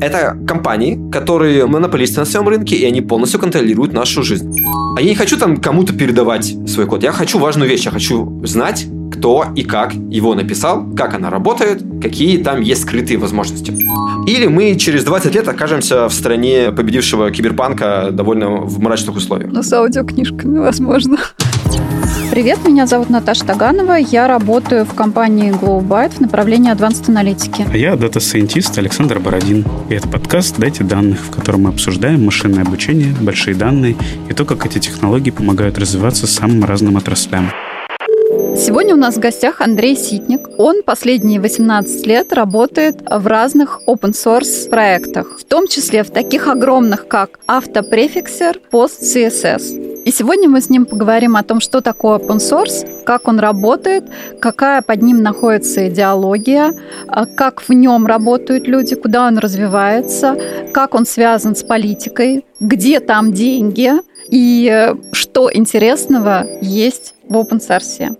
Это компании, которые монополисты на своем рынке, и они полностью контролируют нашу жизнь. А я не хочу там кому-то передавать свой код. Я хочу важную вещь. Я хочу знать, кто и как его написал, как она работает, какие там есть скрытые возможности. Или мы через 20 лет окажемся в стране победившего киберпанка довольно в мрачных условиях. Ну, с аудиокнижками, возможно. Привет, меня зовут Наташа Таганова. Я работаю в компании GlowByte в направлении Advanced Analytics. А я data scientist Александр Бородин. И это подкаст «Дайте данных», в котором мы обсуждаем машинное обучение, большие данные и то, как эти технологии помогают развиваться самым разным отраслям. Сегодня у нас в гостях Андрей Ситник. Он последние 18 лет работает в разных open source проектах, в том числе в таких огромных, как Autoprefixer, PostCSS. И сегодня мы с ним поговорим о том, что такое open source, как он работает, какая под ним находится идеология, а как в нем работают люди, куда он развивается, как он связан с политикой, где там деньги и что интересного есть в open source.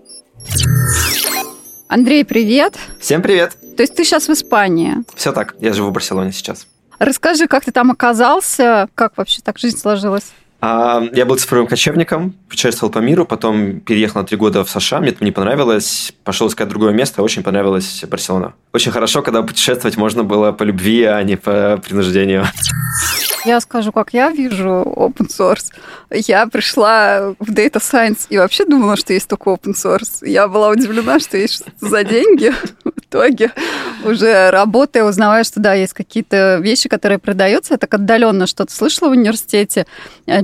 Андрей, привет. Всем привет. То есть ты сейчас в Испании? Все так. Я живу в Барселоне сейчас. Расскажи, как ты там оказался, как вообще так жизнь сложилась? А, я был цифровым кочевником, путешествовал по миру, потом переехал на три года в США, мне это не понравилось, пошел искать другое место, очень понравилась Барселона. Очень хорошо, когда путешествовать можно было по любви, а не по принуждению. Я скажу, как я вижу open source. Я пришла в Data Science и вообще думала, что есть только open source. Я была удивлена, что есть что-то за деньги. В итоге, уже работая, узнавая, что да, есть какие-то вещи, которые продаются. Я так отдаленно что-то слышала в университете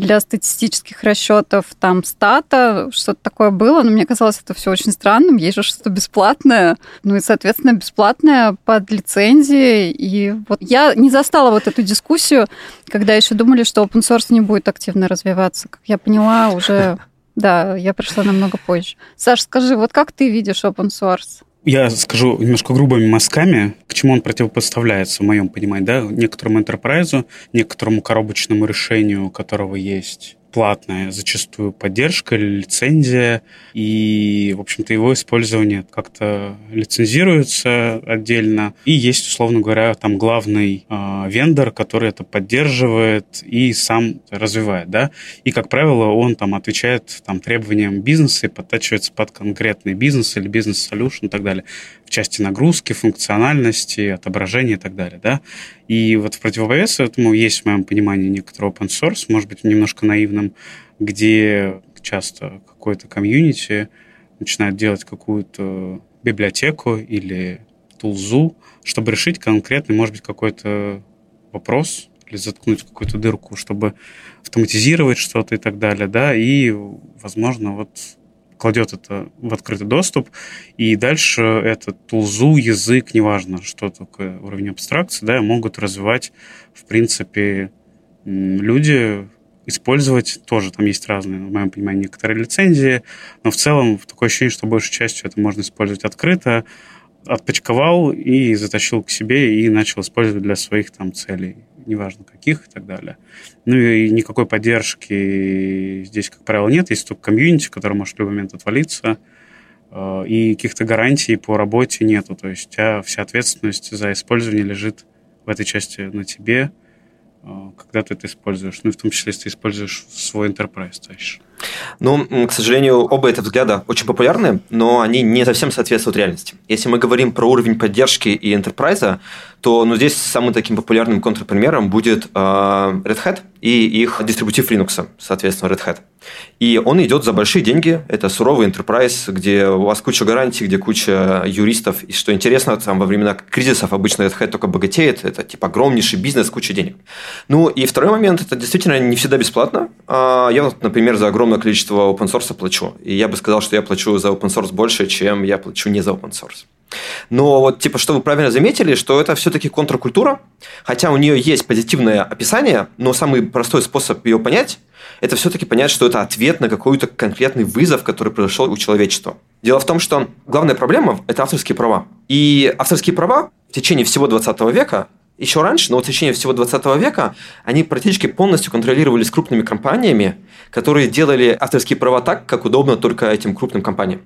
для статистических расчетов, там стата, что-то такое было, но мне казалось это все очень странным. Есть же что-то бесплатное, ну и, соответственно, бесплатное под лицензией. И вот я не застала вот эту дискуссию, когда еще думали, что open source не будет активно развиваться. Как я поняла, уже да, я пришла намного позже. Саш, скажи, вот как ты видишь open source? Я скажу немножко грубыми мазками, к чему он противопоставляется, в моем понимании, да, некоторому enterprise, некоторому коробочному решению, у которого есть платная зачастую поддержка лицензия, и, в общем-то, его использование как-то лицензируется отдельно. И есть, условно говоря, там главный э, вендор, который это поддерживает и сам развивает, да. И, как правило, он там отвечает там, требованиям бизнеса и подтачивается под конкретный бизнес или бизнес-солюшн и так далее в части нагрузки, функциональности, отображения и так далее, да. И вот в противовес этому есть, в моем понимании, некоторый open source, может быть, немножко наивным, где часто какой-то комьюнити начинает делать какую-то библиотеку или тулзу, чтобы решить конкретный, может быть, какой-то вопрос или заткнуть какую-то дырку, чтобы автоматизировать что-то и так далее, да, и, возможно, вот кладет это в открытый доступ, и дальше этот тулзу, язык, неважно, что такое уровень абстракции, да, могут развивать, в принципе, люди, использовать тоже. Там есть разные, в моем понимании, некоторые лицензии, но в целом такое ощущение, что большей частью это можно использовать открыто, отпочковал и затащил к себе и начал использовать для своих там целей неважно каких и так далее. Ну и никакой поддержки здесь, как правило, нет. Есть только комьюнити, который может в любой момент отвалиться, э, и каких-то гарантий по работе нету. То есть у тебя вся ответственность за использование лежит в этой части на тебе, э, когда ты это используешь. Ну и в том числе, если ты используешь свой enterprise, тащишь. Ну, к сожалению, оба эти взгляда очень популярны, но они не совсем соответствуют реальности. Если мы говорим про уровень поддержки и enterprise, то ну, здесь самым таким популярным контрпримером будет э, Red Hat и их дистрибутив Linux, соответственно, Red Hat. И он идет за большие деньги. Это суровый enterprise, где у вас куча гарантий, где куча юристов. И что интересно, там во времена кризисов обычно Red Hat только богатеет. Это типа огромнейший бизнес, куча денег. Ну и второй момент, это действительно не всегда бесплатно. А, я вот, например, за огромное количество open source плачу. И я бы сказал, что я плачу за open source больше, чем я плачу не за open source. Но вот, типа, что вы правильно заметили, что это все-таки контркультура, хотя у нее есть позитивное описание, но самый простой способ ее понять – это все-таки понять, что это ответ на какой-то конкретный вызов, который произошел у человечества. Дело в том, что главная проблема – это авторские права. И авторские права в течение всего 20 века еще раньше, но в течение всего 20 века, они практически полностью контролировались крупными компаниями, которые делали авторские права так, как удобно только этим крупным компаниям.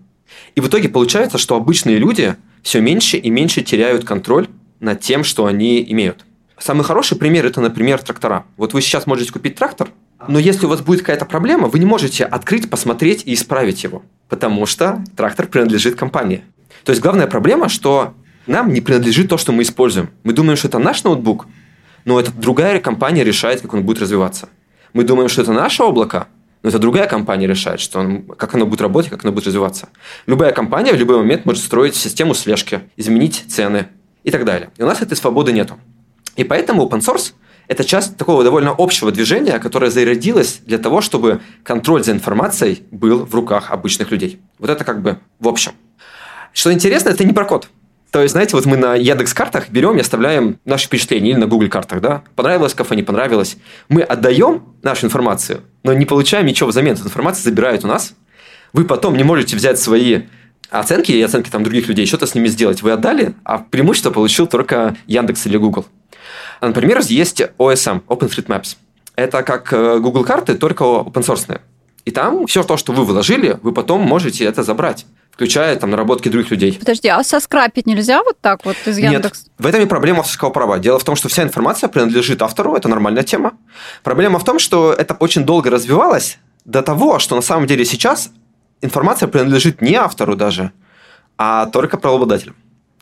И в итоге получается, что обычные люди все меньше и меньше теряют контроль над тем, что они имеют. Самый хороший пример – это, например, трактора. Вот вы сейчас можете купить трактор, но если у вас будет какая-то проблема, вы не можете открыть, посмотреть и исправить его, потому что трактор принадлежит компании. То есть главная проблема, что нам не принадлежит то, что мы используем. Мы думаем, что это наш ноутбук, но это другая компания решает, как он будет развиваться. Мы думаем, что это наше облако, но это другая компания решает, что он, как оно будет работать, как оно будет развиваться. Любая компания в любой момент может строить систему слежки, изменить цены и так далее. И у нас этой свободы нету. И поэтому open source – это часть такого довольно общего движения, которое зародилось для того, чтобы контроль за информацией был в руках обычных людей. Вот это как бы в общем. Что интересно, это не про код. То есть, знаете, вот мы на Яндекс картах берем и оставляем наши впечатления или на Google картах, да? Понравилось кафе, не понравилось. Мы отдаем нашу информацию, но не получаем ничего взамен. Эту информацию забирают у нас. Вы потом не можете взять свои оценки и оценки там других людей, что-то с ними сделать. Вы отдали, а преимущество получил только Яндекс или Google. Например, есть OSM, OpenStreetMaps. Это как э, Google карты, только open source. И там все то, что вы вложили, вы потом можете это забрать включая там наработки других людей. Подожди, а соскрапить нельзя вот так вот из Яндекс? Нет, в этом и проблема авторского права. Дело в том, что вся информация принадлежит автору, это нормальная тема. Проблема в том, что это очень долго развивалось до того, что на самом деле сейчас информация принадлежит не автору даже, а только правообладателю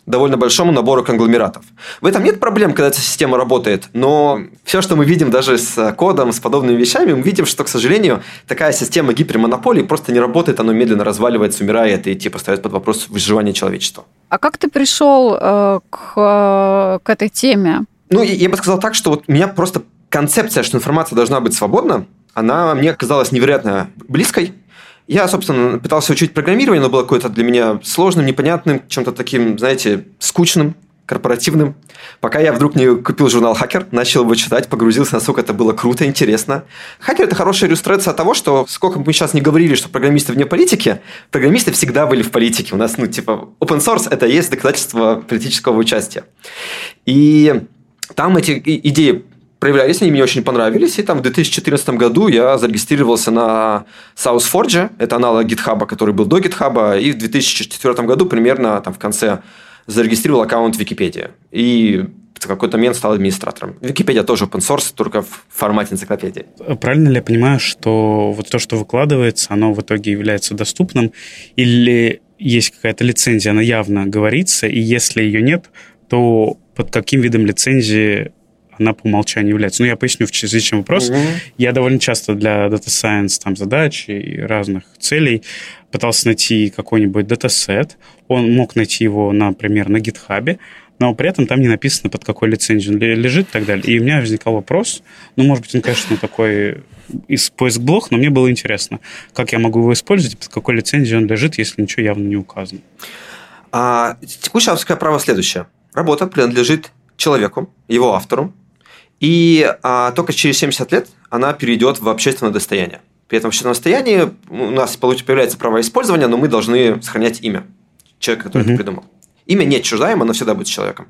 довольно большому набору конгломератов. В этом нет проблем, когда эта система работает, но все, что мы видим даже с кодом, с подобными вещами, мы видим, что, к сожалению, такая система гипермонополии просто не работает, она медленно разваливается, умирает и типа ставит под вопрос выживание человечества. А как ты пришел э, к, э, к этой теме? Ну, я бы сказал так, что вот у меня просто концепция, что информация должна быть свободна, она мне казалась невероятно близкой. Я, собственно, пытался учить программирование, но было какое-то для меня сложным, непонятным, чем-то таким, знаете, скучным, корпоративным. Пока я вдруг не купил журнал «Хакер», начал его читать, погрузился, насколько это было круто, интересно. «Хакер» – это хорошая иллюстрация того, что сколько бы мы сейчас не говорили, что программисты вне политики, программисты всегда были в политике. У нас, ну, типа, open source – это есть доказательство политического участия. И там эти идеи проявлялись, они мне очень понравились. И там в 2014 году я зарегистрировался на SouthForge, это аналог GitHub, который был до GitHub, и в 2004 году примерно там в конце зарегистрировал аккаунт Википедии. И в какой-то момент стал администратором. Википедия тоже open source, только в формате энциклопедии. Правильно ли я понимаю, что вот то, что выкладывается, оно в итоге является доступным? Или есть какая-то лицензия, она явно говорится, и если ее нет, то под каким видом лицензии она по умолчанию является. Ну, я поясню, в чем вопрос. Mm-hmm. Я довольно часто для Data Science там, задач и разных целей пытался найти какой-нибудь датасет. Он мог найти его, например, на GitHub, но при этом там не написано, под какой лицензией он лежит и так далее. И у меня возникал вопрос, ну, может быть, он, конечно, такой из поиск блог, но мне было интересно, как я могу его использовать, под какой лицензией он лежит, если ничего явно не указано. А, текущее авторское право следующее. Работа принадлежит человеку, его автору, и а, только через 70 лет она перейдет в общественное достояние. При этом в общественном достоянии у нас появляется право использования, но мы должны сохранять имя человека, который mm-hmm. это придумал. Имя не отчуждаемо, оно всегда будет человеком.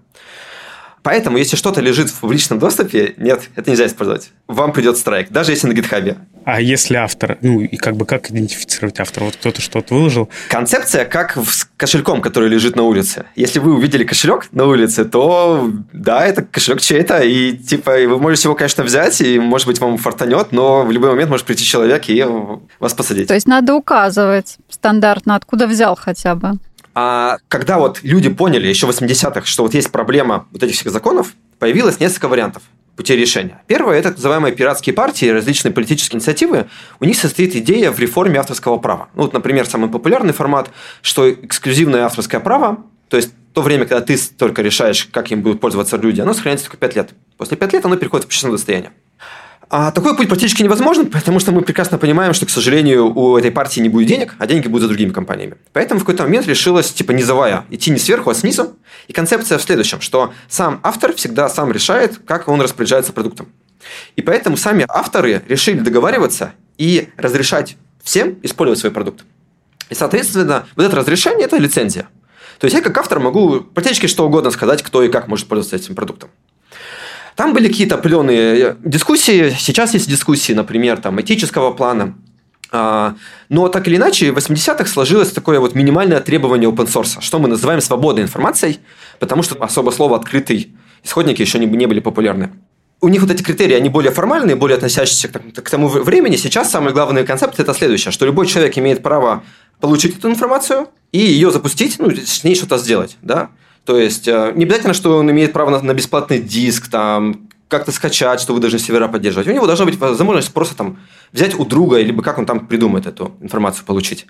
Поэтому, если что-то лежит в публичном доступе, нет, это нельзя использовать. Вам придет страйк, даже если на гитхабе. А если автор, ну и как бы как идентифицировать автора? Вот кто-то что-то выложил. Концепция как с кошельком, который лежит на улице. Если вы увидели кошелек на улице, то да, это кошелек чей-то, и типа вы можете его, конечно, взять, и может быть вам фартанет, но в любой момент может прийти человек и вас посадить. То есть надо указывать стандартно, откуда взял хотя бы. А когда вот люди поняли еще в 80-х, что вот есть проблема вот этих всех законов, появилось несколько вариантов путей решения. Первое – это так называемые пиратские партии, различные политические инициативы. У них состоит идея в реформе авторского права. Ну, вот, например, самый популярный формат, что эксклюзивное авторское право, то есть то время, когда ты только решаешь, как им будут пользоваться люди, оно сохраняется только 5 лет. После 5 лет оно переходит в общественное достояние. А такой путь практически невозможен, потому что мы прекрасно понимаем, что, к сожалению, у этой партии не будет денег, а деньги будут за другими компаниями. Поэтому в какой-то момент решилась, типа, низовая, идти не сверху, а снизу. И концепция в следующем, что сам автор всегда сам решает, как он распоряжается продуктом. И поэтому сами авторы решили договариваться и разрешать всем использовать свой продукт. И, соответственно, вот это разрешение – это лицензия. То есть я как автор могу практически что угодно сказать, кто и как может пользоваться этим продуктом. Там были какие-то определенные э, дискуссии. Сейчас есть дискуссии, например, там, этического плана. А, но так или иначе, в 80-х сложилось такое вот минимальное требование open source, что мы называем свободной информацией, потому что особо слово «открытый» исходники еще не, не были популярны. У них вот эти критерии, они более формальные, более относящиеся к, к тому времени. Сейчас самый главный концепт – это следующее, что любой человек имеет право получить эту информацию и ее запустить, ну, с ней что-то сделать, да. То есть, э, не обязательно, что он имеет право на, на бесплатный диск, там, как-то скачать, что вы должны сервера поддерживать. У него должна быть возможность просто там взять у друга, либо как он там придумает эту информацию получить.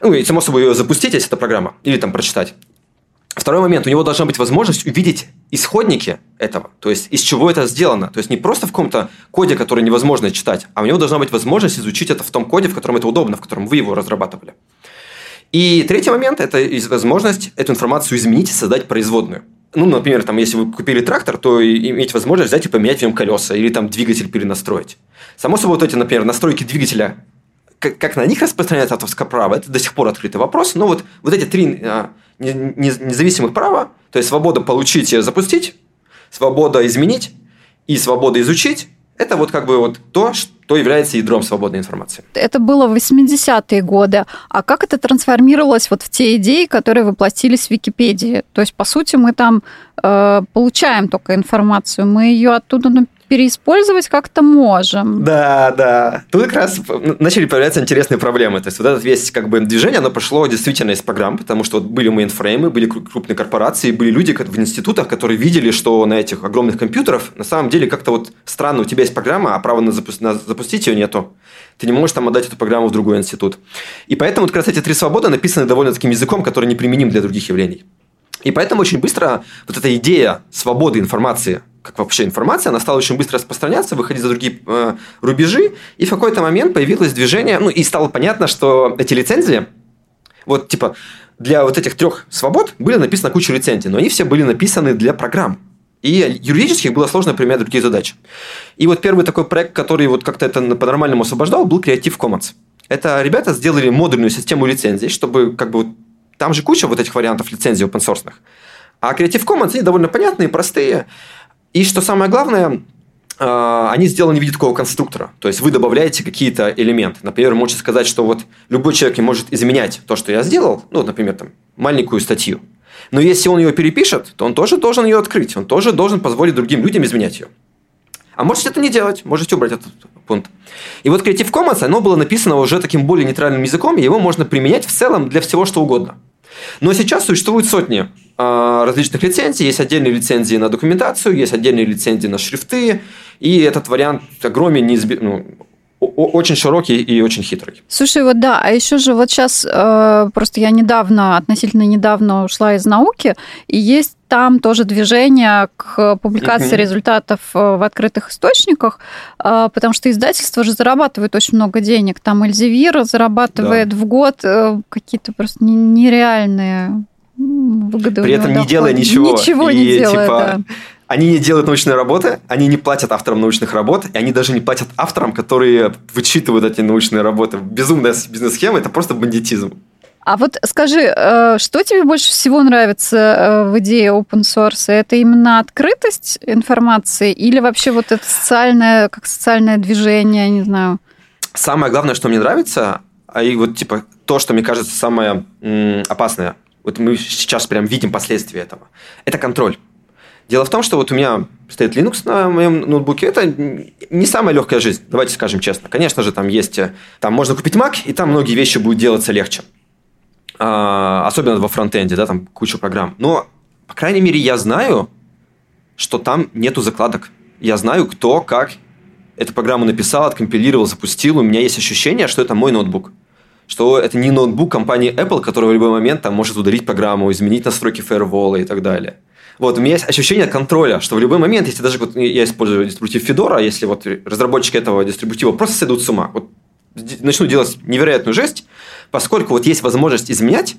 Ну, и само собой ее запустить, если это программа, или там прочитать. Второй момент, у него должна быть возможность увидеть исходники этого, то есть из чего это сделано. То есть не просто в каком-то коде, который невозможно читать, а у него должна быть возможность изучить это в том коде, в котором это удобно, в котором вы его разрабатывали. И третий момент – это возможность эту информацию изменить и создать производную. Ну, например, там, если вы купили трактор, то иметь возможность взять и поменять в нем колеса или там двигатель перенастроить. Само собой, вот эти, например, настройки двигателя, как, на них распространяется авторское право, это до сих пор открытый вопрос. Но вот, вот эти три а, независимых права, то есть свобода получить и запустить, свобода изменить и свобода изучить, это вот как бы вот то, что является ядром свободной информации. Это было в 80-е годы. А как это трансформировалось вот в те идеи, которые воплотились в Википедии? То есть, по сути, мы там э, получаем только информацию, мы ее оттуда переиспользовать как-то можем. Да, да. Тут как раз начали появляться интересные проблемы. То есть вот это весь как бы движение, оно пошло действительно из программ, потому что вот были мейнфреймы, были крупные корпорации, были люди в институтах, которые видели, что на этих огромных компьютерах на самом деле как-то вот странно, у тебя есть программа, а права на, запу- на запустить ее нету. Ты не можешь там отдать эту программу в другой институт. И поэтому вот как раз эти три свободы написаны довольно таким языком, который неприменим для других явлений. И поэтому очень быстро вот эта идея свободы информации – как вообще информация, она стала очень быстро распространяться, выходить за другие э, рубежи, и в какой-то момент появилось движение, ну и стало понятно, что эти лицензии, вот типа для вот этих трех свобод были написаны куча лицензий, но они все были написаны для программ. И юридически было сложно применять другие задачи. И вот первый такой проект, который вот как-то это по-нормальному освобождал, был Creative Commons. Это ребята сделали модульную систему лицензий, чтобы как бы там же куча вот этих вариантов лицензий open source. А Creative Commons, они довольно понятные, простые. И что самое главное, а, они сделаны в виде такого конструктора. То есть вы добавляете какие-то элементы. Например, можете сказать, что вот любой человек может изменять то, что я сделал, ну, например, там, маленькую статью. Но если он ее перепишет, то он тоже должен ее открыть. Он тоже должен позволить другим людям изменять ее. А можете это не делать, можете убрать этот пункт. И вот Creative Commons, оно было написано уже таким более нейтральным языком, и его можно применять в целом для всего, что угодно. Но сейчас существуют сотни э, различных лицензий. Есть отдельные лицензии на документацию, есть отдельные лицензии на шрифты. И этот вариант огромен, неизб... ну, очень широкий и очень хитрый. Слушай, вот да, а еще же вот сейчас э, просто я недавно, относительно недавно ушла из науки, и есть там тоже движение к публикации mm-hmm. результатов э, в открытых источниках, э, потому что издательство же зарабатывает очень много денег. Там Эльзевира зарабатывает да. в год какие-то просто нереальные выгоды. При этом не делая ничего. Ничего и, не делая, типа, да они не делают научные работы, они не платят авторам научных работ, и они даже не платят авторам, которые вычитывают эти научные работы. Безумная бизнес-схема – это просто бандитизм. А вот скажи, э, что тебе больше всего нравится э, в идее open source? Это именно открытость информации или вообще вот это социальное, как социальное движение, не знаю? Самое главное, что мне нравится, а и вот типа то, что мне кажется самое опасное, вот мы сейчас прям видим последствия этого, это контроль. Дело в том, что вот у меня стоит Linux на моем ноутбуке. Это не самая легкая жизнь, давайте скажем честно. Конечно же, там есть... Там можно купить Mac, и там многие вещи будут делаться легче. А, особенно во фронтенде, да, там куча программ. Но, по крайней мере, я знаю, что там нету закладок. Я знаю, кто, как эту программу написал, откомпилировал, запустил. У меня есть ощущение, что это мой ноутбук. Что это не ноутбук компании Apple, который в любой момент там может ударить программу, изменить настройки фаервола и так далее. Вот, у меня есть ощущение контроля, что в любой момент, если даже вот я использую дистрибутив Fedora, если вот разработчики этого дистрибутива просто сойдут с ума, вот начнут делать невероятную жесть, поскольку вот есть возможность изменять,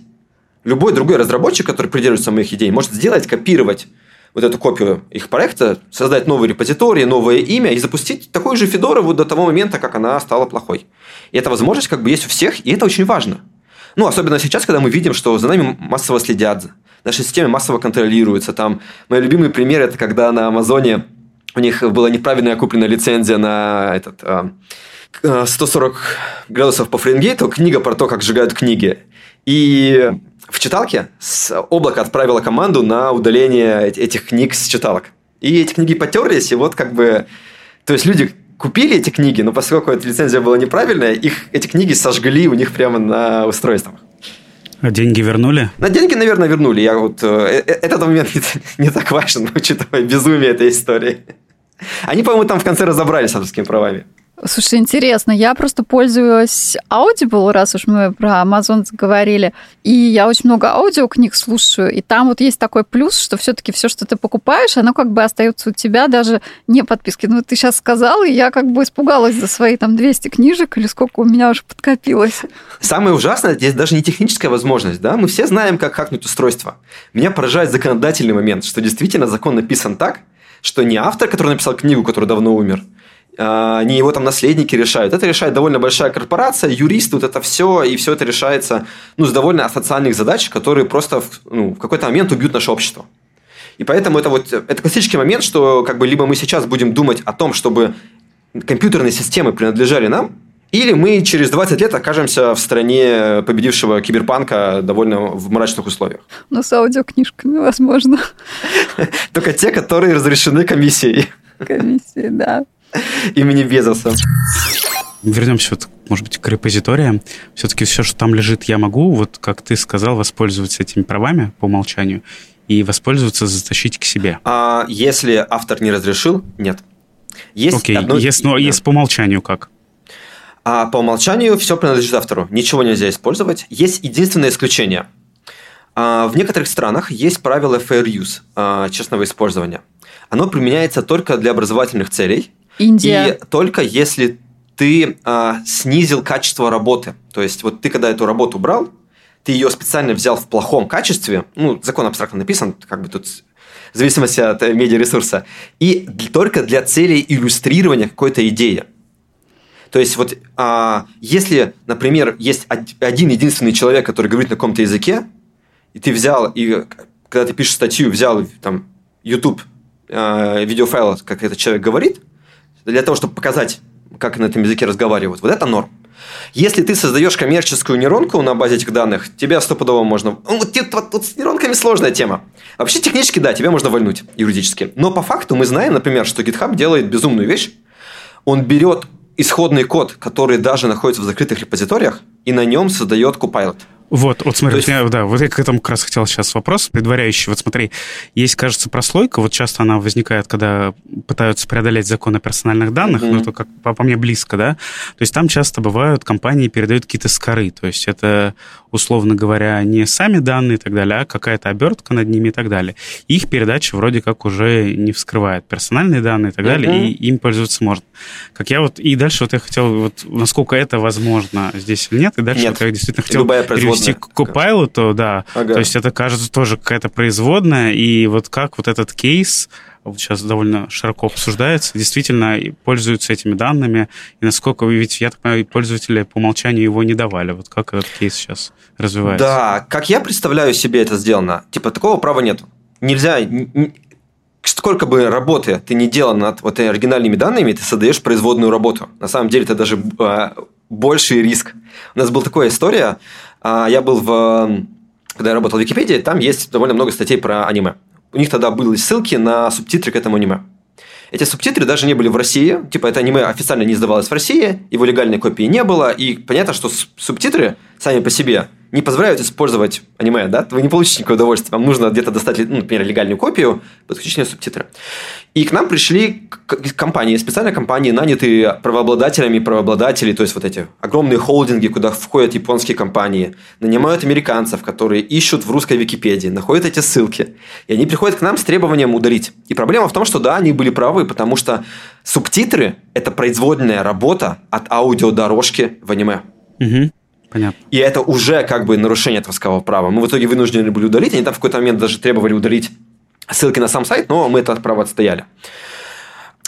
любой другой разработчик, который придерживается моих идей, может сделать, копировать вот эту копию их проекта, создать новый репозиторий, новое имя и запустить такую же Федору вот до того момента, как она стала плохой. И эта возможность как бы есть у всех, и это очень важно. Ну, особенно сейчас, когда мы видим, что за нами массово следят, наши системы массово контролируются. Там мой любимый пример это когда на Амазоне у них была неправильная купленная лицензия на этот 140 а, градусов по Фаренгейту, книга про то, как сжигают книги. И в читалке с облака отправила команду на удаление этих книг с читалок. И эти книги потерлись, и вот как бы... То есть люди купили эти книги, но поскольку эта лицензия была неправильная, их, эти книги сожгли у них прямо на устройствах. А деньги вернули? На деньги, наверное, вернули. Я вот, э, э этот момент не, не так важен, учитывая безумие этой истории. Они, по-моему, там в конце разобрались с авторскими правами. Слушай, интересно, я просто пользуюсь Audible, раз уж мы про Amazon говорили, и я очень много аудиокниг слушаю, и там вот есть такой плюс, что все-таки все, что ты покупаешь, оно как бы остается у тебя даже не подписки. Ну, ты сейчас сказал, и я как бы испугалась за свои там 200 книжек или сколько у меня уже подкопилось. Самое ужасное, здесь даже не техническая возможность, да, мы все знаем, как хакнуть устройство. Меня поражает законодательный момент, что действительно закон написан так, что не автор, который написал книгу, который давно умер, не его там наследники решают. Это решает довольно большая корпорация, юристы, вот это все, и все это решается ну, с довольно асоциальных задач, которые просто в, ну, в какой-то момент убьют наше общество. И поэтому это вот это классический момент, что как бы либо мы сейчас будем думать о том, чтобы компьютерные системы принадлежали нам, или мы через 20 лет окажемся в стране победившего киберпанка довольно в мрачных условиях. Ну, с аудиокнижками, возможно. Только те, которые разрешены комиссией. Комиссией, да имени Безоса. Вернемся, вот, может быть, к репозиториям. Все-таки все, что там лежит, я могу, вот как ты сказал, воспользоваться этими правами по умолчанию и воспользоваться, затащить к себе. А если автор не разрешил, нет. Есть Окей, одно... есть, но есть по умолчанию как? А по умолчанию все принадлежит автору. Ничего нельзя использовать. Есть единственное исключение. А, в некоторых странах есть правило fair use, а, честного использования. Оно применяется только для образовательных целей Индия. И только если ты а, снизил качество работы. То есть, вот ты когда эту работу брал, ты ее специально взял в плохом качестве, ну, закон абстрактно написан, как бы тут в зависимости от э, медиаресурса, и только для целей иллюстрирования какой-то идеи. То есть, вот а, если, например, есть один единственный человек, который говорит на каком-то языке, и ты взял, и когда ты пишешь статью, взял там YouTube а, видеофайл, как этот человек говорит, для того, чтобы показать, как на этом языке разговаривают. Вот это норм. Если ты создаешь коммерческую нейронку на базе этих данных, тебя стопудово можно... Вот, вот, вот с нейронками сложная тема. Вообще, технически, да, тебя можно вольнуть юридически. Но по факту мы знаем, например, что GitHub делает безумную вещь. Он берет исходный код, который даже находится в закрытых репозиториях, и на нем создает Copilot. Вот, вот смотри, есть... меня, да, вот я к этому как раз хотел сейчас вопрос предваряющий. Вот смотри, есть, кажется, прослойка, вот часто она возникает, когда пытаются преодолеть закон о персональных данных, mm-hmm. ну, это как по, по мне близко, да. То есть там часто бывают, компании передают какие-то скоры, то есть это, условно говоря, не сами данные и так далее, а какая-то обертка над ними и так далее. Их передача вроде как уже не вскрывает персональные данные и так далее, и им пользоваться можно. Как я вот, и дальше вот я хотел, вот насколько это возможно здесь нет, и дальше нет. вот я действительно хотел перевести перевести к Copilot, да. Ага. То есть это кажется тоже какая-то производная, и вот как вот этот кейс вот сейчас довольно широко обсуждается, действительно пользуются этими данными, и насколько, ведь, я так понимаю, пользователи по умолчанию его не давали. Вот как этот кейс сейчас развивается? Да, как я представляю себе это сделано, типа такого права нет. Нельзя, сколько бы работы ты не делал над вот оригинальными данными, ты создаешь производную работу. На самом деле это даже э, больший риск. У нас была такая история, а, я был в... Когда я работал в Википедии, там есть довольно много статей про аниме. У них тогда были ссылки на субтитры к этому аниме. Эти субтитры даже не были в России, типа это аниме официально не издавалось в России, его легальной копии не было, и понятно, что субтитры сами по себе не позволяют использовать аниме, да, вы не получите никакого удовольствия. Вам нужно где-то достать, ну, например, легальную копию, подключить субтитры. И к нам пришли компании, специальные компании, нанятые правообладателями правообладателей, то есть вот эти огромные холдинги, куда входят японские компании, нанимают американцев, которые ищут в русской Википедии, находят эти ссылки, и они приходят к нам с требованием удалить. И проблема в том, что да, они были правы, потому что субтитры – это производная работа от аудиодорожки в аниме. Угу. Понятно. И это уже как бы нарушение авторского права. Мы в итоге вынуждены были удалить. Они там в какой-то момент даже требовали удалить ссылки на сам сайт, но мы это право отстояли.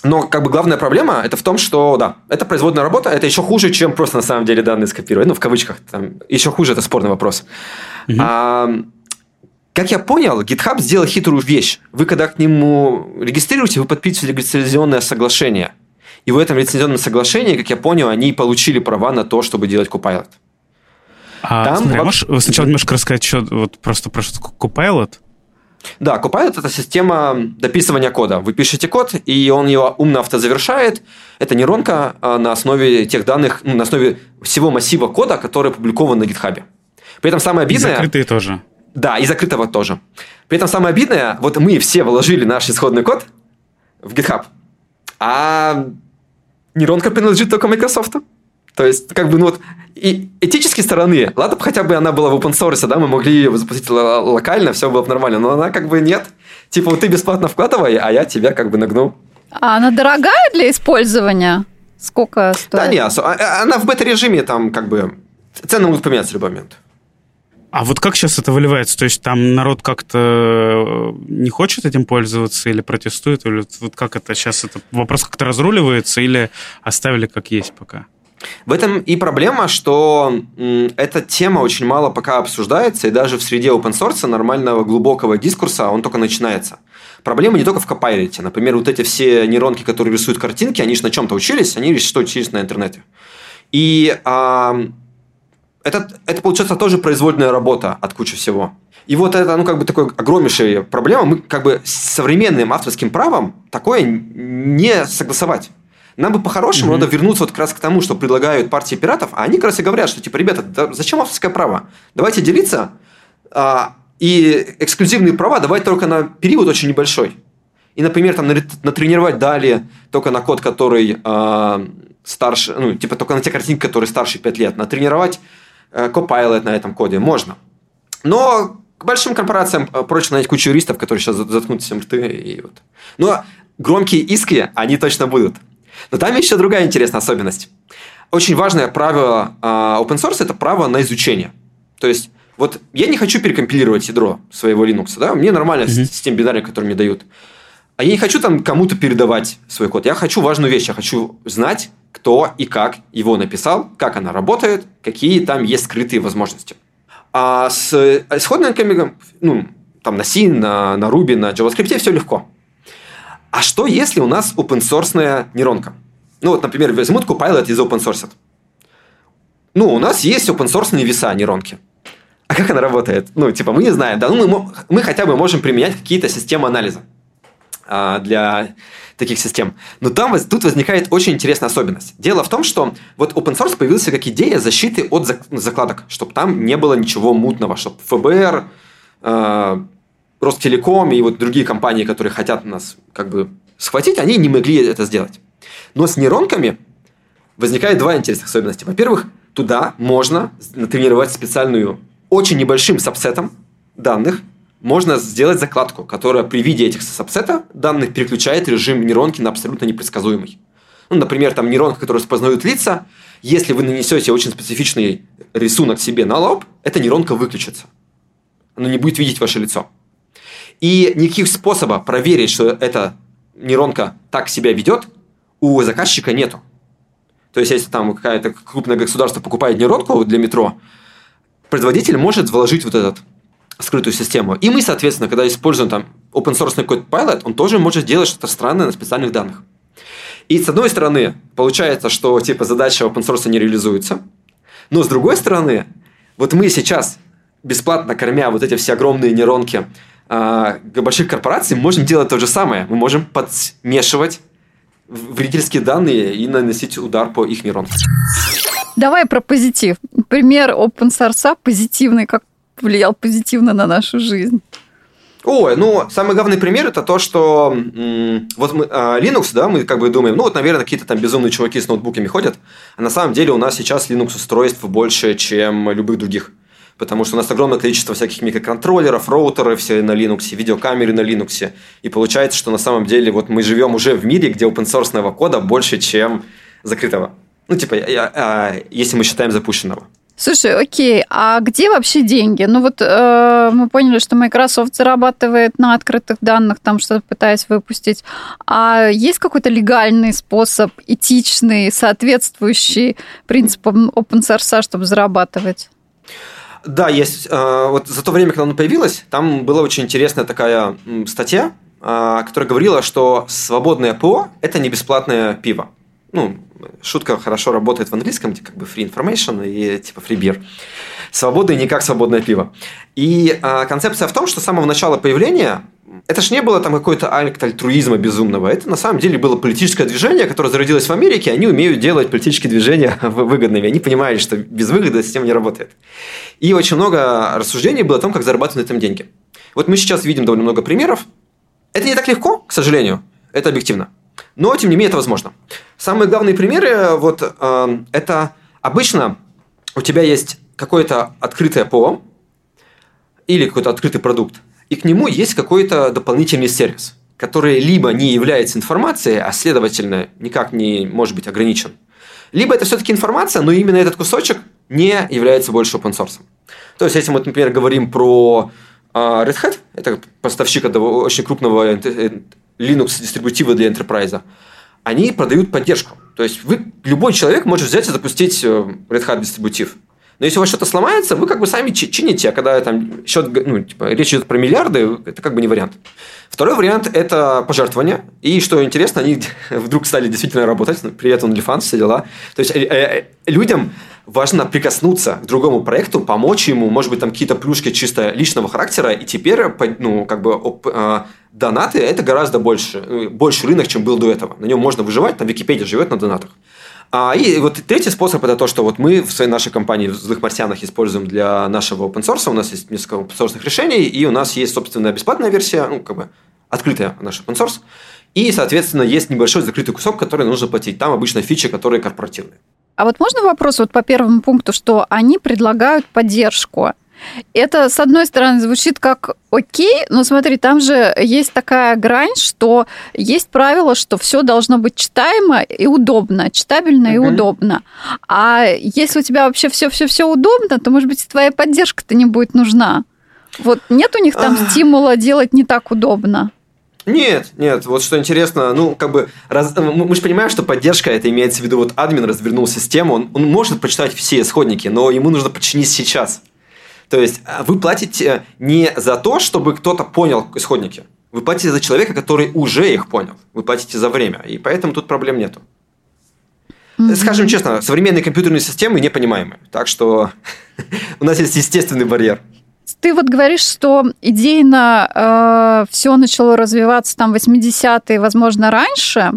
Но как бы главная проблема это в том, что да, это производная работа, это еще хуже, чем просто на самом деле данные скопировать. Ну, в кавычках. Там, еще хуже, это спорный вопрос. Угу. А, как я понял, GitHub сделал хитрую вещь. Вы когда к нему регистрируете, вы подписываете лицензионное соглашение. И в этом лицензионном соглашении, как я понял, они получили права на то, чтобы делать Copilot. А, Там смотри, вообще... можешь сначала немножко рассказать что вот просто про что Copilot? Да, Copilot – это система дописывания кода. Вы пишете код, и он его умно автозавершает. Это нейронка а, на основе тех данных, ну, на основе всего массива кода, который опубликован на GitHub. При этом самое обидное... И закрытые тоже. Да, и закрытого тоже. При этом самое обидное, вот мы все вложили наш исходный код в GitHub, а нейронка принадлежит только Microsoft. То есть, как бы, ну вот, и этической стороны, ладно бы хотя бы она была в open source, да, мы могли ее запустить локально, все было бы нормально, но она как бы нет. Типа, вот ты бесплатно вкладывай, а я тебя как бы нагну. А она дорогая для использования? Сколько стоит? Да нет, а, а, она в бета-режиме там как бы... Цены могут поменяться в любой момент. А вот как сейчас это выливается? То есть там народ как-то э, не хочет этим пользоваться или протестует? Или вот как это сейчас? Это вопрос как-то разруливается или оставили как есть пока? В этом и проблема, что эта тема очень мало пока обсуждается, и даже в среде open source нормального глубокого дискурса он только начинается. Проблема не только в Copilot. Например, вот эти все нейронки, которые рисуют картинки, они же на чем-то учились, они что учились на интернете. И а, это, это, получается, тоже произвольная работа от кучи всего. И вот это, ну, как бы такой огромнейшая проблема. Мы как бы современным авторским правом такое не согласовать. Нам бы по-хорошему mm-hmm. надо вернуться вот как раз к тому, что предлагают партии пиратов, а они как раз и говорят, что типа, ребята, да зачем авторское право? Давайте делиться, а, и эксклюзивные права давать только на период очень небольшой. И, например, там натренировать далее только на код, который а, старше, ну, типа только на те картинки, которые старше 5 лет. Натренировать а, Copilot на этом коде можно. Но к большим корпорациям а, проще найти кучу юристов, которые сейчас заткнут всем рты. И вот. Но громкие иски, они точно будут. Но там еще другая интересная особенность. Очень важное правило uh, open source – это право на изучение. То есть, вот я не хочу перекомпилировать ядро своего Linux, да, мне нормально mm-hmm. с, тем бинарем, который мне дают. А я не хочу там кому-то передавать свой код. Я хочу важную вещь. Я хочу знать, кто и как его написал, как она работает, какие там есть скрытые возможности. А с исходниками, ну, там на C, на, на Ruby, на JavaScript все легко. А что, если у нас open source нейронка? Ну, вот, например, возьмут Copilot из open source. Ну, у нас есть open source веса нейронки. А как она работает? Ну, типа, мы не знаем. Да, ну, мы, мы хотя бы можем применять какие-то системы анализа а, для таких систем. Но там тут возникает очень интересная особенность. Дело в том, что вот open source появился как идея защиты от закладок, чтобы там не было ничего мутного, чтобы ФБР, э, Ростелеком и вот другие компании, которые хотят нас как бы схватить, они не могли это сделать. Но с нейронками возникает два интересных особенности. Во-первых, туда можно натренировать специальную, очень небольшим сабсетом данных, можно сделать закладку, которая при виде этих сабсета данных переключает режим нейронки на абсолютно непредсказуемый. Ну, например, там нейронка, которая распознает лица, если вы нанесете очень специфичный рисунок себе на лоб, эта нейронка выключится. Она не будет видеть ваше лицо. И никаких способов проверить, что эта нейронка так себя ведет, у заказчика нету. То есть, если там какое-то крупное государство покупает нейронку для метро, производитель может вложить вот этот скрытую систему. И мы, соответственно, когда используем там open source код Pilot, он тоже может делать что-то странное на специальных данных. И с одной стороны, получается, что типа задача open source не реализуется, но с другой стороны, вот мы сейчас бесплатно кормя вот эти все огромные нейронки а, больших корпораций, мы можем делать то же самое. Мы можем подмешивать вредительские данные и наносить удар по их нейронкам. Давай про позитив. Пример open source позитивный, как влиял позитивно на нашу жизнь. Ой, ну, самый главный пример это то, что вот мы, а, Linux, да, мы как бы думаем, ну, вот, наверное, какие-то там безумные чуваки с ноутбуками ходят, а на самом деле у нас сейчас Linux устройств больше, чем любых других потому что у нас огромное количество всяких микроконтроллеров, роутеров все на Linux, видеокамеры на Linux. И получается, что на самом деле вот мы живем уже в мире, где open кода больше, чем закрытого. Ну, типа, если мы считаем запущенного. Слушай, окей, а где вообще деньги? Ну вот э, мы поняли, что Microsoft зарабатывает на открытых данных, там что-то пытаясь выпустить. А есть какой-то легальный способ, этичный, соответствующий принципам open source, чтобы зарабатывать? Да, есть. Э, вот за то время, когда оно появилось, там была очень интересная такая статья, э, которая говорила, что свободное ПО – это не бесплатное пиво. Ну, шутка хорошо работает в английском, как бы free information и типа free beer. Свобода и не как свободное пиво. И а, концепция в том, что с самого начала появления это ж не было там какой-то акт альтруизма безумного. Это на самом деле было политическое движение, которое зародилось в Америке. Они умеют делать политические движения выгодными. Они понимали, что без выгоды система не работает. И очень много рассуждений было о том, как зарабатывать на этом деньги. Вот мы сейчас видим довольно много примеров. Это не так легко, к сожалению. Это объективно. Но, тем не менее, это возможно. Самые главные примеры, вот, э, это обычно у тебя есть какое-то открытое ПО или какой-то открытый продукт, и к нему есть какой-то дополнительный сервис, который либо не является информацией, а следовательно никак не может быть ограничен, либо это все-таки информация, но именно этот кусочек не является больше open source. То есть, если мы, например, говорим про а Red Hat – это поставщик одного очень крупного Linux-дистрибутива для enterprise. Они продают поддержку. То есть, вы, любой человек может взять и запустить э, Red Hat дистрибутив. Но если у вас что-то сломается, вы как бы сами чините, а когда там счет, ну, типа, речь идет про миллиарды, это как бы не вариант. Второй вариант – это пожертвования. И что интересно, они вдруг стали действительно работать. Привет, OnlyFans, все дела. То есть, э, э, людям важно прикоснуться к другому проекту, помочь ему, может быть, там какие-то плюшки чисто личного характера, и теперь, ну, как бы, оп, э, донаты – это гораздо больше, э, больше рынок, чем был до этого. На нем можно выживать, там Википедия живет на донатах. А, и вот третий способ – это то, что вот мы в своей нашей компании в «Злых марсианах» используем для нашего open source. У нас есть несколько open source решений, и у нас есть собственная бесплатная версия, ну, как бы, открытая наш open source. И, соответственно, есть небольшой закрытый кусок, который нужно платить. Там обычно фичи, которые корпоративные. А вот можно вопрос вот по первому пункту, что они предлагают поддержку? Это, с одной стороны, звучит как окей, но смотри, там же есть такая грань, что есть правило, что все должно быть читаемо и удобно, читабельно mm-hmm. и удобно. А если у тебя вообще все-все-все удобно, то, может быть, твоя поддержка-то не будет нужна. Вот нет у них там стимула делать не так удобно. Нет, нет, вот что интересно, ну, как бы, раз, мы же понимаем, что поддержка, это имеется в виду, вот админ развернул систему, он, он может прочитать все исходники, но ему нужно починить сейчас. То есть, а, вы платите не за то, чтобы кто-то понял исходники, вы платите за человека, который уже их понял, вы платите за время, и поэтому тут проблем нету. Mm-hmm. Скажем честно, современные компьютерные системы непонимаемы, так что у нас есть естественный барьер. Ты вот говоришь, что идейно э, все начало развиваться там 80-е, возможно, раньше.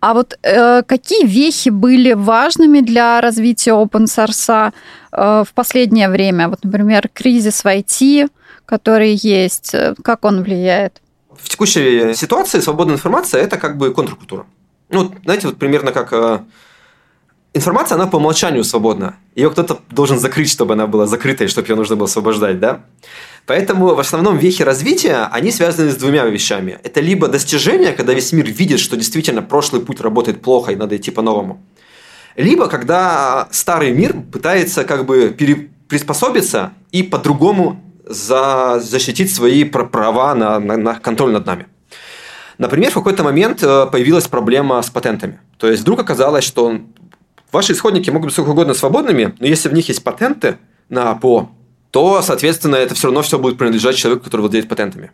А вот э, какие вехи были важными для развития open source э, в последнее время? Вот, например, кризис в IT, который есть, э, как он влияет? В текущей ситуации свободная информация – это как бы контркультура. Ну, знаете, вот примерно как э, информация, она по умолчанию свободна. Ее кто-то должен закрыть, чтобы она была закрытой, чтобы ее нужно было освобождать, да? Поэтому в основном вехи развития, они связаны с двумя вещами. Это либо достижение, когда весь мир видит, что действительно прошлый путь работает плохо и надо идти по-новому. Либо когда старый мир пытается как бы приспособиться и по-другому за- защитить свои права на, на, на контроль над нами. Например, в какой-то момент э, появилась проблема с патентами. То есть вдруг оказалось, что Ваши исходники могут быть сколько угодно свободными, но если в них есть патенты на ПО, то, соответственно, это все равно все будет принадлежать человеку, который владеет патентами.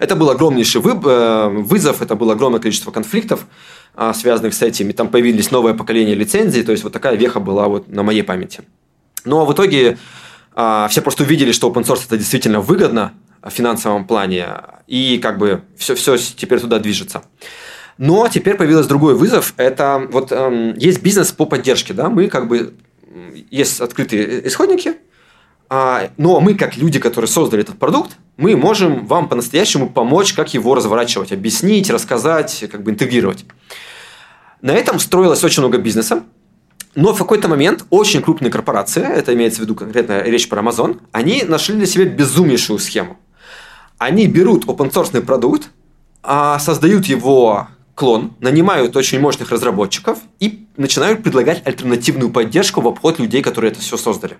Это был огромнейший э, вызов, это было огромное количество конфликтов, а, связанных с этим, и там появились новое поколение лицензий, то есть вот такая веха была вот на моей памяти. Но в итоге а, все просто увидели, что open source это действительно выгодно в финансовом плане, и как бы все, все теперь туда движется. Но теперь появился другой вызов. Это вот эм, есть бизнес по поддержке, да, мы как бы есть открытые исходники, а, но мы как люди, которые создали этот продукт, мы можем вам по-настоящему помочь, как его разворачивать, объяснить, рассказать, как бы интегрировать. На этом строилось очень много бизнеса, но в какой-то момент очень крупные корпорации, это имеется в виду конкретно речь про Amazon, они нашли для себя безумнейшую схему. Они берут open source продукт, а создают его клон, нанимают очень мощных разработчиков и начинают предлагать альтернативную поддержку в обход людей, которые это все создали.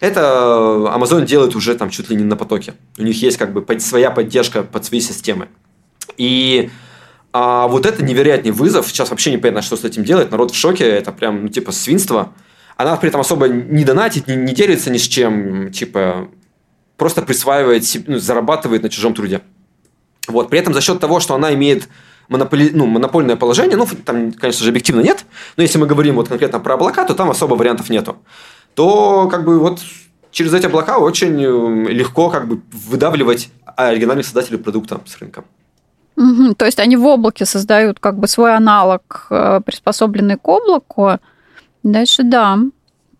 Это Amazon делает уже там чуть ли не на потоке. У них есть как бы своя поддержка под свои системы. И а вот это невероятный вызов. Сейчас вообще непонятно, что с этим делать. Народ в шоке. Это прям, ну, типа, свинство. Она при этом особо не донатит, не, не делится ни с чем. Типа, просто присваивает, ну, зарабатывает на чужом труде. Вот. При этом за счет того, что она имеет монополи, ну, монопольное положение, ну, там, конечно же, объективно нет, но если мы говорим вот конкретно про облака, то там особо вариантов нету. То как бы вот через эти облака очень э, легко как бы выдавливать оригинальных создателей продукта с рынка. Угу, то есть они в облаке создают как бы свой аналог, э, приспособленный к облаку. Дальше да.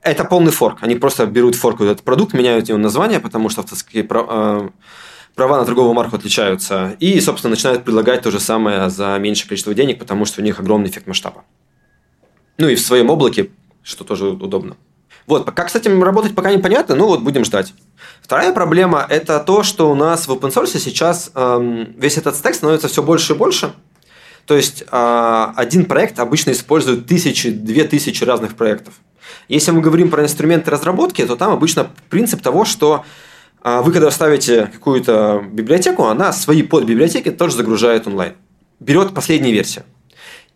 Это полный форк. Они просто берут форк этот продукт, меняют его название, потому что права, э, права на торговую марку отличаются. И, собственно, начинают предлагать то же самое за меньшее количество денег, потому что у них огромный эффект масштаба. Ну и в своем облаке, что тоже удобно. Вот, как с этим работать пока непонятно, ну вот будем ждать. Вторая проблема – это то, что у нас в open source сейчас эм, весь этот стек становится все больше и больше. То есть э, один проект обычно использует тысячи, две тысячи разных проектов. Если мы говорим про инструменты разработки, то там обычно принцип того, что вы когда ставите какую-то библиотеку, она свои подбиблиотеки тоже загружает онлайн. Берет последние версии.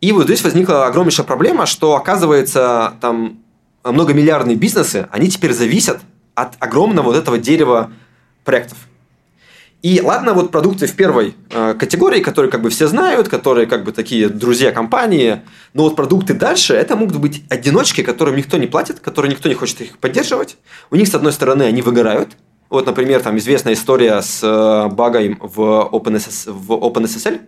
И вот здесь возникла огромнейшая проблема, что оказывается там многомиллиардные бизнесы, они теперь зависят от огромного вот этого дерева проектов. И ладно, вот продукты в первой э, категории, которые как бы все знают, которые как бы такие друзья компании, но вот продукты дальше, это могут быть одиночки, которым никто не платит, которые никто не хочет их поддерживать. У них, с одной стороны, они выгорают. Вот, например, там известная история с э, багом в, OpenSS, в OpenSSL,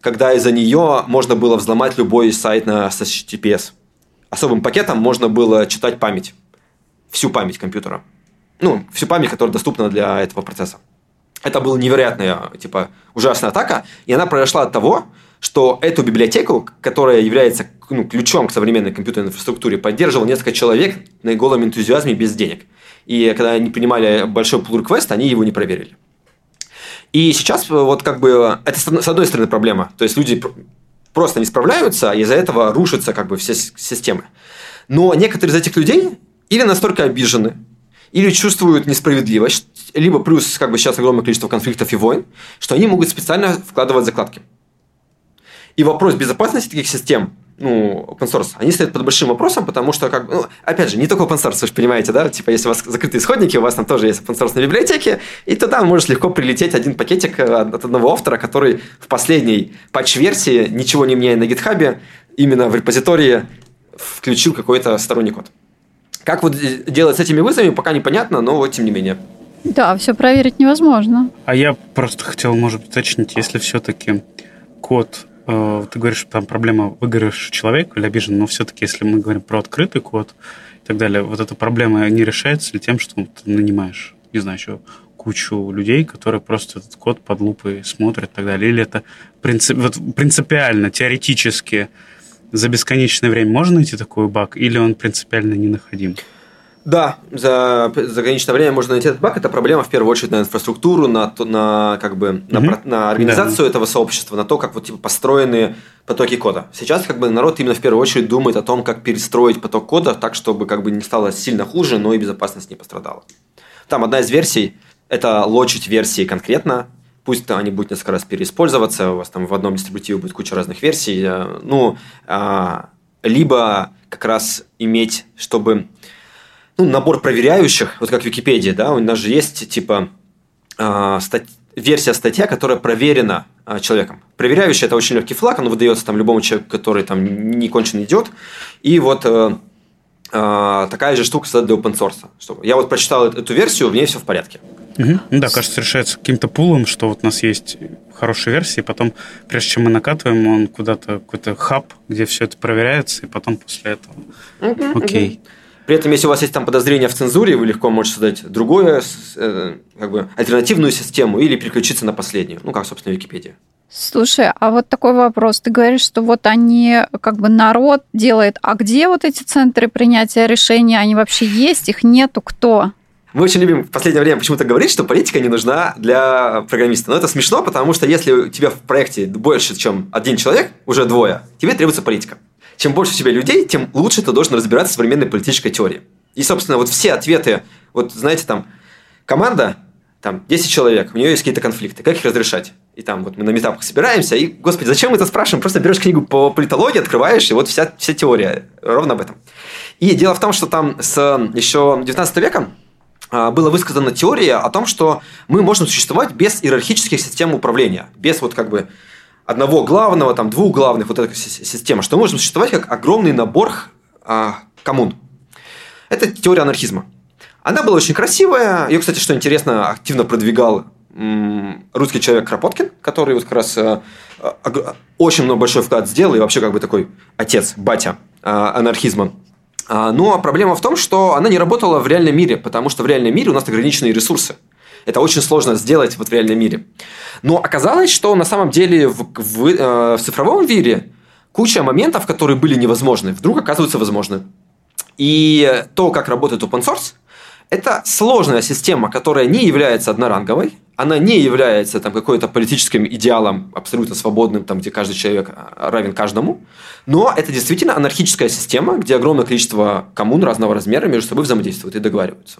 когда из-за нее можно было взломать любой сайт на HTTPS особым пакетом можно было читать память, всю память компьютера. Ну, всю память, которая доступна для этого процесса. Это была невероятная, типа, ужасная атака, и она произошла от того, что эту библиотеку, которая является ну, ключом к современной компьютерной инфраструктуре, поддерживал несколько человек на голом энтузиазме без денег. И когда они принимали большой pull request, они его не проверили. И сейчас вот как бы это с одной стороны проблема. То есть люди просто не справляются, и из-за этого рушатся как бы все системы. Но некоторые из этих людей или настолько обижены, или чувствуют несправедливость, либо плюс как бы сейчас огромное количество конфликтов и войн, что они могут специально вкладывать закладки. И вопрос безопасности таких систем ну, open source, они стоят под большим вопросом, потому что, как, ну, опять же, не только open source, вы же понимаете, да, типа, если у вас закрытые исходники, у вас там тоже есть open source на библиотеке, и туда может легко прилететь один пакетик э, от одного автора, который в последней патч-версии, ничего не меняя на GitHub, именно в репозитории включил какой-то сторонний код. Как вот делать с этими вызовами, пока непонятно, но вот тем не менее. Да, все проверить невозможно. А я просто хотел, может уточнить, если все-таки код Э, ты говоришь, там проблема выгоревший человек или обижен, но все-таки, если мы говорим про открытый код и так далее, вот эта проблема не решается ли тем, что ты нанимаешь, не знаю, еще кучу людей, которые просто этот код под лупой смотрят и так далее? Или это принцип, вот принципиально, теоретически за бесконечное время можно найти такой баг, или он принципиально не находим? Да, за, за ограниченное время можно найти этот баг. Это проблема в первую очередь на инфраструктуру, на, на, как бы, на, угу. на организацию да. этого сообщества, на то, как вот, типа, построены потоки кода. Сейчас как бы народ именно в первую очередь думает о том, как перестроить поток кода так, чтобы как бы не стало сильно хуже, но и безопасность не пострадала. Там одна из версий – это лочить версии конкретно, пусть они будут несколько раз переиспользоваться, у вас там в одном дистрибутиве будет куча разных версий, э, ну, а, либо как раз иметь, чтобы ну, набор проверяющих, вот как Википедия, да, у нас же есть типа э, стать, версия статья, которая проверена э, человеком. Проверяющий это очень легкий флаг, он выдается там любому человеку, который там не кончен идет. И вот э, э, такая же штука для open source. Что я вот прочитал эту версию, в ней все в порядке. Угу. Ну да, кажется, решается каким-то пулом, что вот у нас есть хорошие версии, потом, прежде чем мы накатываем, он куда-то какой-то хаб, где все это проверяется, и потом после этого. Угу, Окей. Угу. При этом, если у вас есть там подозрения в цензуре, вы легко можете создать другую, э, как бы, альтернативную систему или переключиться на последнюю, ну, как, собственно, Википедия. Слушай, а вот такой вопрос. Ты говоришь, что вот они, как бы народ делает, а где вот эти центры принятия решений? Они вообще есть, их нету, кто? Мы очень любим в последнее время почему-то говорить, что политика не нужна для программиста. Но это смешно, потому что если у тебя в проекте больше, чем один человек, уже двое, тебе требуется политика чем больше у тебя людей, тем лучше ты должен разбираться в современной политической теории. И, собственно, вот все ответы, вот знаете, там, команда, там, 10 человек, у нее есть какие-то конфликты, как их разрешать? И там вот мы на метапах собираемся, и, господи, зачем мы это спрашиваем? Просто берешь книгу по политологии, открываешь, и вот вся, вся теория ровно об этом. И дело в том, что там с еще 19 века а, была высказана теория о том, что мы можем существовать без иерархических систем управления, без вот как бы одного главного, там, двух главных, вот эта система, что может существовать как огромный набор а, коммун. Это теория анархизма. Она была очень красивая. Ее, кстати, что интересно, активно продвигал русский человек Кропоткин, который вот как раз э, очень много большой вклад сделал и вообще как бы такой отец, батя э, анархизма. А, но проблема в том, что она не работала в реальном мире, потому что в реальном мире у нас ограниченные ресурсы. Это очень сложно сделать вот в реальном мире. Но оказалось, что на самом деле в, в, э, в цифровом мире куча моментов, которые были невозможны, вдруг оказываются возможны. И то, как работает open source, это сложная система, которая не является одноранговой, она не является там, какой-то политическим идеалом абсолютно свободным, там, где каждый человек а, равен каждому, но это действительно анархическая система, где огромное количество коммун разного размера между собой взаимодействуют и договариваются.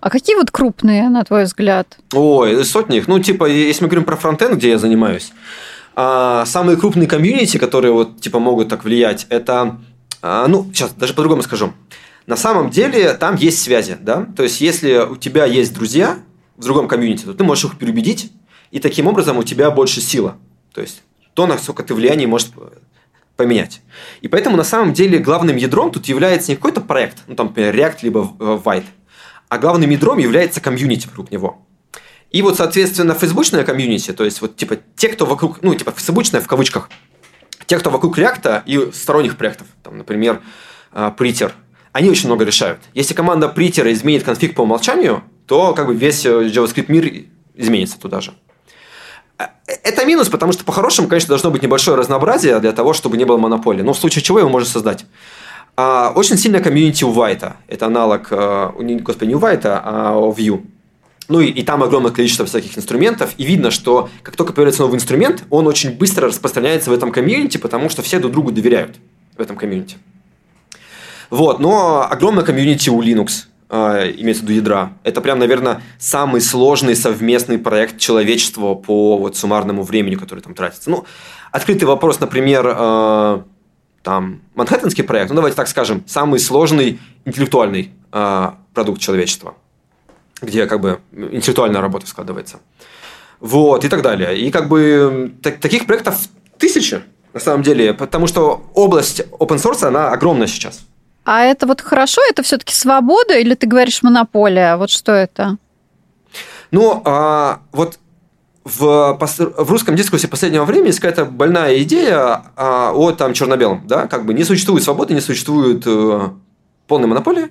А какие вот крупные, на твой взгляд? Ой, сотни их. Ну, типа, если мы говорим про фронтенд, где я занимаюсь, а, самые крупные комьюнити, которые вот, типа, могут так влиять, это, а, ну, сейчас даже по-другому скажу. На самом деле там есть связи, да? То есть, если у тебя есть друзья в другом комьюнити, то ты можешь их переубедить, и таким образом у тебя больше сила. То есть, то, насколько ты влияние можешь поменять. И поэтому, на самом деле, главным ядром тут является не какой-то проект, ну, там, например, React либо White, а главным ядром является комьюнити вокруг него. И вот, соответственно, фейсбучная комьюнити, то есть вот типа те, кто вокруг, ну, типа фейсбучная в кавычках, те, кто вокруг React и сторонних проектов, там, например, Prettier, они очень много решают. Если команда Prettier изменит конфиг по умолчанию, то как бы весь э, JavaScript мир изменится туда же. Э, это минус, потому что по-хорошему, конечно, должно быть небольшое разнообразие для того, чтобы не было монополии. Но в случае чего его можно создать. А, очень сильная комьюнити у Vite. Это аналог, э, господи, не у Vite, а у Vue. Ну и, и там огромное количество всяких инструментов, и видно, что как только появляется новый инструмент, он очень быстро распространяется в этом комьюнити, потому что все друг другу доверяют в этом комьюнити. Вот, но огромное комьюнити у Linux, э, имеется в виду ядра. Это прям, наверное, самый сложный совместный проект человечества по вот суммарному времени, который там тратится. Ну, открытый вопрос, например, э, там, Манхэттенский проект, ну, давайте так скажем, самый сложный интеллектуальный э, продукт человечества, где как бы интеллектуальная работа складывается. Вот, и так далее. И как бы так, таких проектов тысячи, на самом деле, потому что область open source, она огромная сейчас. А это вот хорошо, это все-таки свобода или ты говоришь монополия? Вот что это? Ну, а, вот в, в русском дискурсе последнего времени есть какая-то больная идея а, о там черно-белом, да, как бы не существует свободы, не существует э, полной монополии.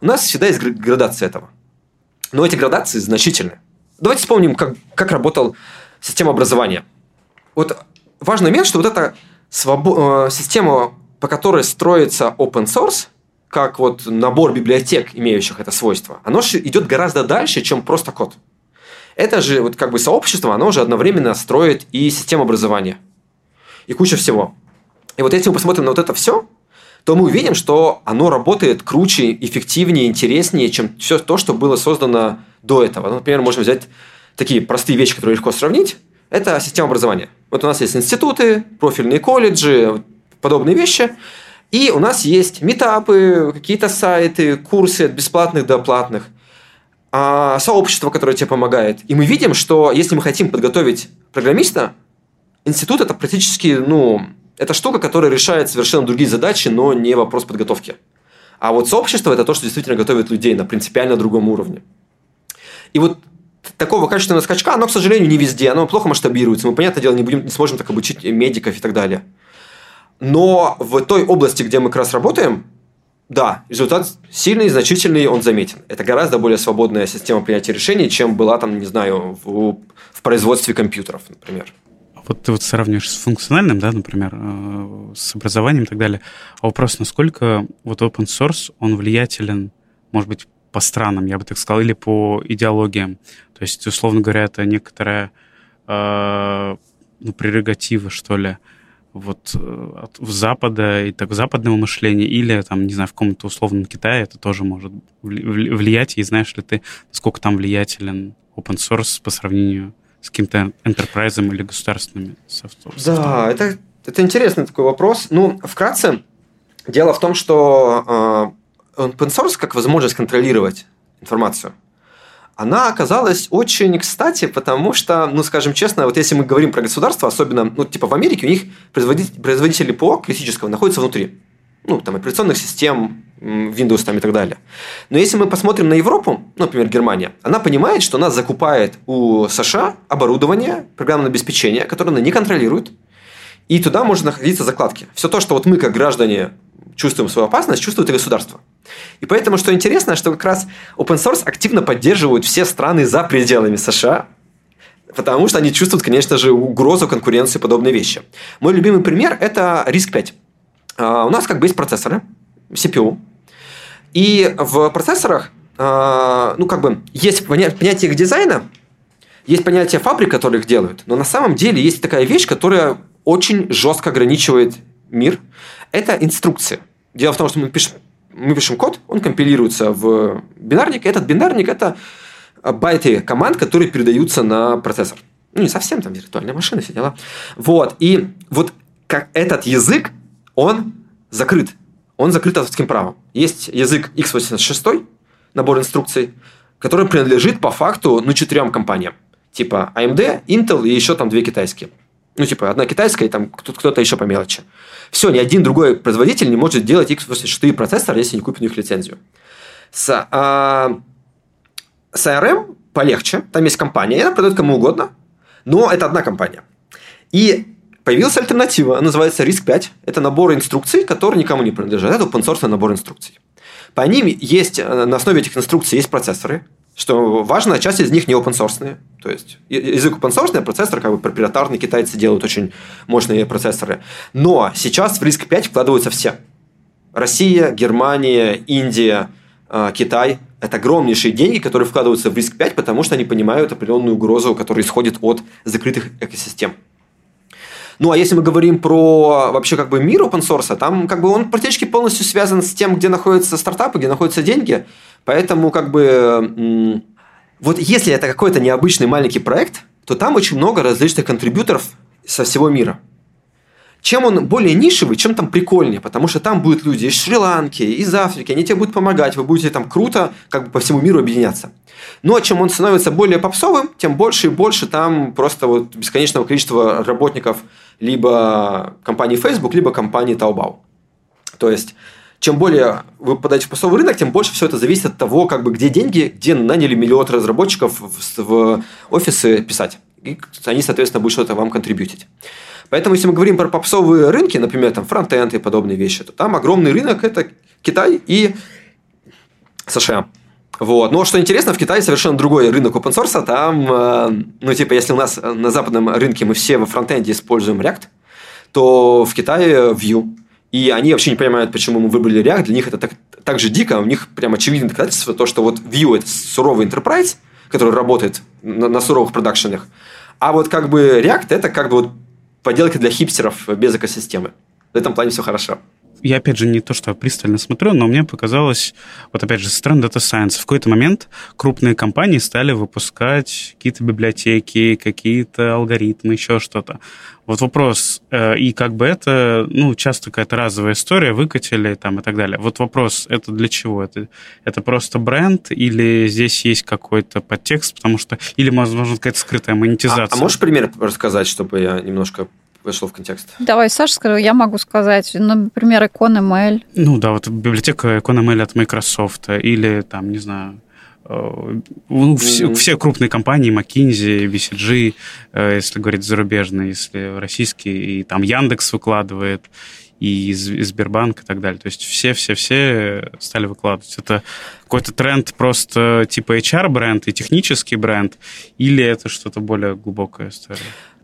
У нас всегда есть градация этого. Но эти градации значительны. Давайте вспомним, как, как работала система образования. Вот важный момент, что вот эта свобо- э, система, по которой строится open source, как вот набор библиотек, имеющих это свойство, оно идет гораздо дальше, чем просто код. Это же вот как бы сообщество, оно же одновременно строит и систему образования. И куча всего. И вот если мы посмотрим на вот это все, то мы увидим, что оно работает круче, эффективнее, интереснее, чем все то, что было создано до этого. Ну, например, можем взять такие простые вещи, которые легко сравнить. Это система образования. Вот у нас есть институты, профильные колледжи, подобные вещи. И у нас есть метапы, какие-то сайты, курсы от бесплатных до платных а, сообщество, которое тебе помогает. И мы видим, что если мы хотим подготовить программиста, институт это практически, ну, это штука, которая решает совершенно другие задачи, но не вопрос подготовки. А вот сообщество это то, что действительно готовит людей на принципиально другом уровне. И вот такого качественного скачка, оно, к сожалению, не везде, оно плохо масштабируется. Мы, понятное дело, не, будем, не сможем так обучить медиков и так далее. Но в той области, где мы как раз работаем, да, результат сильный, значительный, он заметен. Это гораздо более свободная система принятия решений, чем была там, не знаю, в, в производстве компьютеров, например. Вот ты вот сравниваешь с функциональным, да, например, э, с образованием и так далее. А вопрос, насколько вот open source, он влиятелен, может быть, по странам, я бы так сказал, или по идеологиям. То есть, условно говоря, это некоторая э, ну, прерогатива, что ли, вот э, от, в Запада и так западного мышления, или там, не знаю, в каком-то условном Китае это тоже может влиять, и знаешь ли ты, насколько там влиятелен open source по сравнению с каким-то enterprise или государственными софтом? Да, это, это интересный такой вопрос. Ну, вкратце, дело в том, что э, open source как возможность контролировать информацию. Она оказалась очень кстати, потому что, ну, скажем честно, вот если мы говорим про государство, особенно, ну, типа в Америке, у них производители, производители ПО критического находятся внутри. Ну, там, операционных систем, Windows там и так далее. Но если мы посмотрим на Европу, ну, например, Германия, она понимает, что она закупает у США оборудование, программное обеспечение, которое она не контролирует, и туда может находиться закладки. Все то, что вот мы, как граждане, чувствуем свою опасность, чувствует и государство. И поэтому, что интересно, что как раз open source активно поддерживают все страны за пределами США, потому что они чувствуют, конечно же, угрозу конкуренции подобные вещи. Мой любимый пример – это RISC-5. А, у нас как бы есть процессоры, CPU, и в процессорах а, ну, как бы, есть понятие их дизайна, есть понятие фабрик, которые их делают, но на самом деле есть такая вещь, которая очень жестко ограничивает мир. Это инструкции. Дело в том, что мы пишем мы пишем код, он компилируется в бинарник, этот бинарник – это байты команд, которые передаются на процессор. Ну, не совсем там виртуальная машина, все дела. Вот. И вот как этот язык, он закрыт. Он закрыт авторским правом. Есть язык x86, набор инструкций, который принадлежит по факту ну, четырем компаниям. Типа AMD, Intel и еще там две китайские. Ну, типа, одна китайская, и там кто-то еще по мелочи. Все, ни один другой производитель не может делать x86 процессор, если не купит у них лицензию. С, а, с ARM полегче, там есть компания, и она продает кому угодно, но это одна компания. И появилась альтернатива, она называется RISC-5. Это набор инструкций, который никому не принадлежит. Это open source набор инструкций. По ним есть, на основе этих инструкций есть процессоры, что важно, часть из них не open source. То есть язык open source, процессор как бы проприетарный, китайцы делают очень мощные процессоры. Но сейчас в риск 5 вкладываются все. Россия, Германия, Индия, а, Китай – это огромнейшие деньги, которые вкладываются в риск 5, потому что они понимают определенную угрозу, которая исходит от закрытых экосистем. Ну, а если мы говорим про вообще как бы мир open source, там как бы он практически полностью связан с тем, где находятся стартапы, где находятся деньги – Поэтому как бы вот если это какой-то необычный маленький проект, то там очень много различных контрибьюторов со всего мира. Чем он более нишевый, чем там прикольнее, потому что там будут люди из Шри-Ланки, из Африки, они тебе будут помогать, вы будете там круто как бы по всему миру объединяться. Но чем он становится более попсовым, тем больше и больше там просто вот бесконечного количества работников либо компании Facebook, либо компании Taobao. То есть чем более вы попадаете в посовый рынок, тем больше все это зависит от того, как бы, где деньги, где наняли миллион разработчиков в, в офисы писать. И они, соответственно, будут что-то вам контрибьютить. Поэтому, если мы говорим про попсовые рынки, например, там фронтенд и подобные вещи, то там огромный рынок – это Китай и США. Вот. Но что интересно, в Китае совершенно другой рынок open source. Там, э, ну, типа, если у нас на западном рынке мы все во фронтенде используем React, то в Китае Vue. И они вообще не понимают, почему мы выбрали React. Для них это так, так же дико. У них прям очевидное доказательство, то, что вот Vue – это суровый enterprise, который работает на, на суровых продакшенах. А вот как бы React – это как бы вот поделки для хипстеров без экосистемы. В этом плане все хорошо я, опять же, не то, что пристально смотрю, но мне показалось, вот опять же, со стороны Data Science, в какой-то момент крупные компании стали выпускать какие-то библиотеки, какие-то алгоритмы, еще что-то. Вот вопрос, э, и как бы это, ну, часто какая-то разовая история, выкатили там и так далее. Вот вопрос, это для чего? Это, это просто бренд или здесь есть какой-то подтекст, потому что, или, возможно, какая-то скрытая монетизация? А, а можешь пример рассказать, чтобы я немножко вошло в контекст. Давай, Саша, скажу, я могу сказать, ну, например, IconML. Ну да, вот библиотека IconML от Microsoft или там, не знаю, ну, все, mm-hmm. все крупные компании, McKinsey, BCG, э, если говорить зарубежные, если российские, и там Яндекс выкладывает, и Сбербанк и так далее. То есть все-все-все стали выкладывать. Это какой-то тренд просто типа HR-бренд и технический бренд, или это что-то более глубокая история?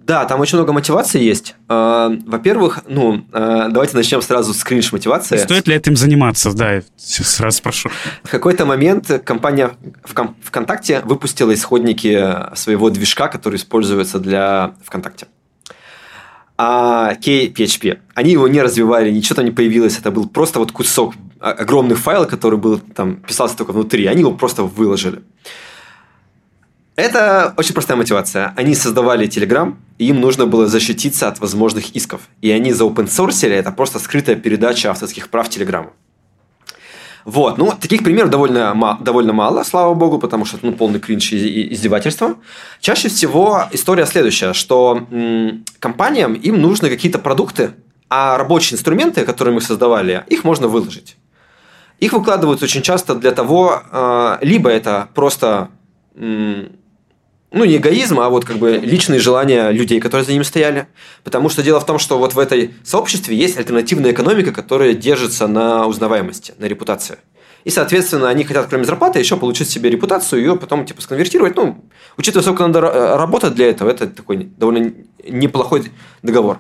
Да, там очень много мотивации есть. А, во-первых, ну, а, давайте начнем сразу с кринж мотивации. Стоит ли этим заниматься? Да, сразу спрошу. В какой-то момент компания ВКонтакте выпустила исходники своего движка, который используется для ВКонтакте. А KPHP, они его не развивали, ничего там не появилось, это был просто вот кусок огромных файлов, который был там писался только внутри, они его просто выложили. Это очень простая мотивация. Они создавали Telegram, и им нужно было защититься от возможных исков. И они за open source это просто скрытая передача авторских прав Telegram. Вот, ну, таких примеров довольно, довольно мало, слава богу, потому что ну, полный кринж и издевательство. Чаще всего история следующая, что м, компаниям им нужны какие-то продукты, а рабочие инструменты, которые мы создавали, их можно выложить. Их выкладывают очень часто для того, э, либо это просто ну, не эгоизм, а вот как бы личные желания людей, которые за ним стояли. Потому что дело в том, что вот в этой сообществе есть альтернативная экономика, которая держится на узнаваемости, на репутации. И, соответственно, они хотят, кроме зарплаты, еще получить себе репутацию, ее потом типа сконвертировать. Ну, учитывая, сколько надо работать для этого, это такой довольно неплохой договор.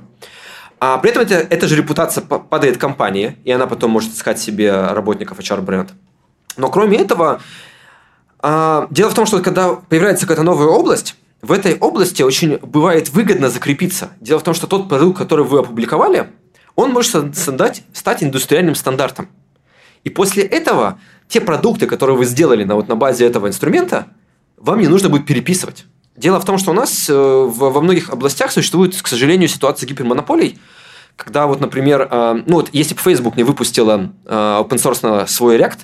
А при этом это, эта же репутация падает компании, и она потом может искать себе работников HR-бренд. Но кроме этого, а, дело в том, что когда появляется какая-то новая область, в этой области очень бывает выгодно закрепиться. Дело в том, что тот продукт, который вы опубликовали, он может создать, стать индустриальным стандартом. И после этого те продукты, которые вы сделали на, вот, на базе этого инструмента, вам не нужно будет переписывать. Дело в том, что у нас э, во многих областях существует, к сожалению, ситуация гипермонополий, когда вот, например, э, ну вот если бы Facebook не выпустила э, open source свой React,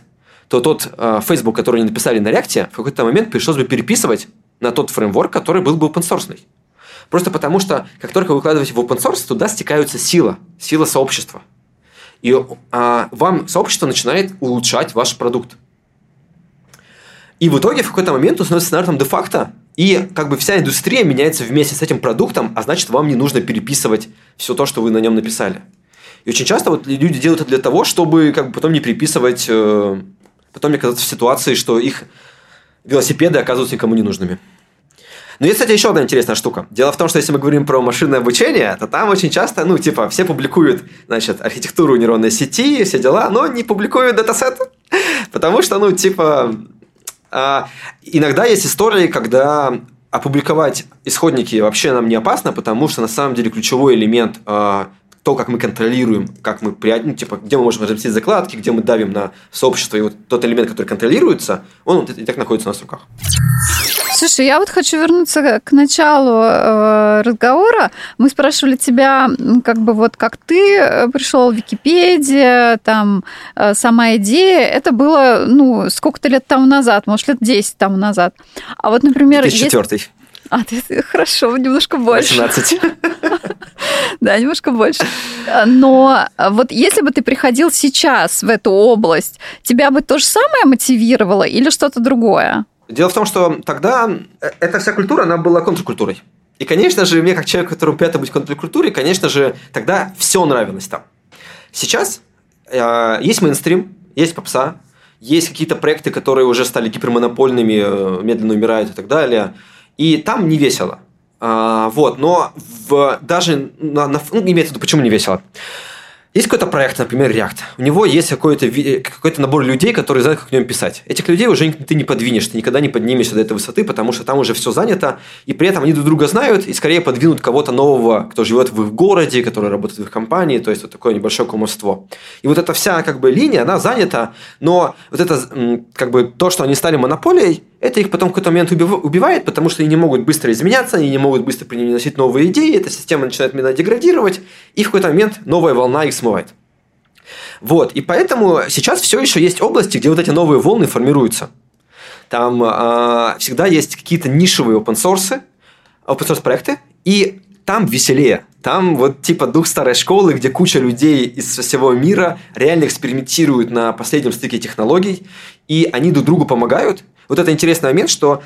то тот э, Facebook, который они написали на React, в какой-то момент пришлось бы переписывать на тот фреймворк, который был бы open source. Просто потому что, как только вы выкладываете в open source, туда стекаются сила, сила сообщества. И а, вам сообщество начинает улучшать ваш продукт. И в итоге в какой-то момент он становится стандартом де-факто, и как бы вся индустрия меняется вместе с этим продуктом, а значит, вам не нужно переписывать все то, что вы на нем написали. И очень часто вот люди делают это для того, чтобы как бы потом не переписывать э, потом не оказаться в ситуации, что их велосипеды оказываются никому не нужными. Но есть, кстати, еще одна интересная штука. Дело в том, что если мы говорим про машинное обучение, то там очень часто, ну, типа, все публикуют, значит, архитектуру нейронной сети, все дела, но не публикуют датасет. Потому что, ну, типа, а, иногда есть истории, когда опубликовать исходники вообще нам не опасно, потому что на самом деле ключевой элемент а, то, как мы контролируем, как мы, ну, типа, где мы можем разместить закладки, где мы давим на сообщество, и вот тот элемент, который контролируется, он вот и так находится у нас в руках. Слушай, я вот хочу вернуться к началу э, разговора. Мы спрашивали тебя, как бы вот как ты э, пришел в Википедию, там э, сама идея. Это было, ну, сколько-то лет тому назад, может, лет 10 тому назад. А вот, например... 2004 есть... А, ты, хорошо, немножко больше. 18. Да, немножко больше. Но вот если бы ты приходил сейчас в эту область, тебя бы то же самое мотивировало или что-то другое? Дело в том, что тогда э, эта вся культура, она была контркультурой. И, конечно же, мне, как человеку, которому пятое быть контркультуре, конечно же, тогда все нравилось там. Сейчас э, есть мейнстрим, есть попса, есть какие-то проекты, которые уже стали гипермонопольными, э, медленно умирают и так далее – и там не весело. А, вот, но в, даже на, на, ну, имеется в виду, почему не весело. Есть какой-то проект, например, React. У него есть какой-то, какой набор людей, которые знают, как в нем писать. Этих людей уже ты не подвинешь, ты никогда не поднимешься до этой высоты, потому что там уже все занято, и при этом они друг друга знают, и скорее подвинут кого-то нового, кто живет в их городе, который работает в их компании, то есть вот такое небольшое кумовство. И вот эта вся как бы линия, она занята, но вот это как бы то, что они стали монополией, это их потом в какой-то момент убивает, потому что они не могут быстро изменяться, они не могут быстро приносить новые идеи, эта система начинает медленно деградировать, и в какой-то момент новая волна их смывает. Вот, и поэтому сейчас все еще есть области, где вот эти новые волны формируются. Там э, всегда есть какие-то нишевые open source, open source проекты, и там веселее. Там вот типа дух старой школы, где куча людей из всего мира реально экспериментируют на последнем стыке технологий, и они друг другу помогают. Вот это интересный момент, что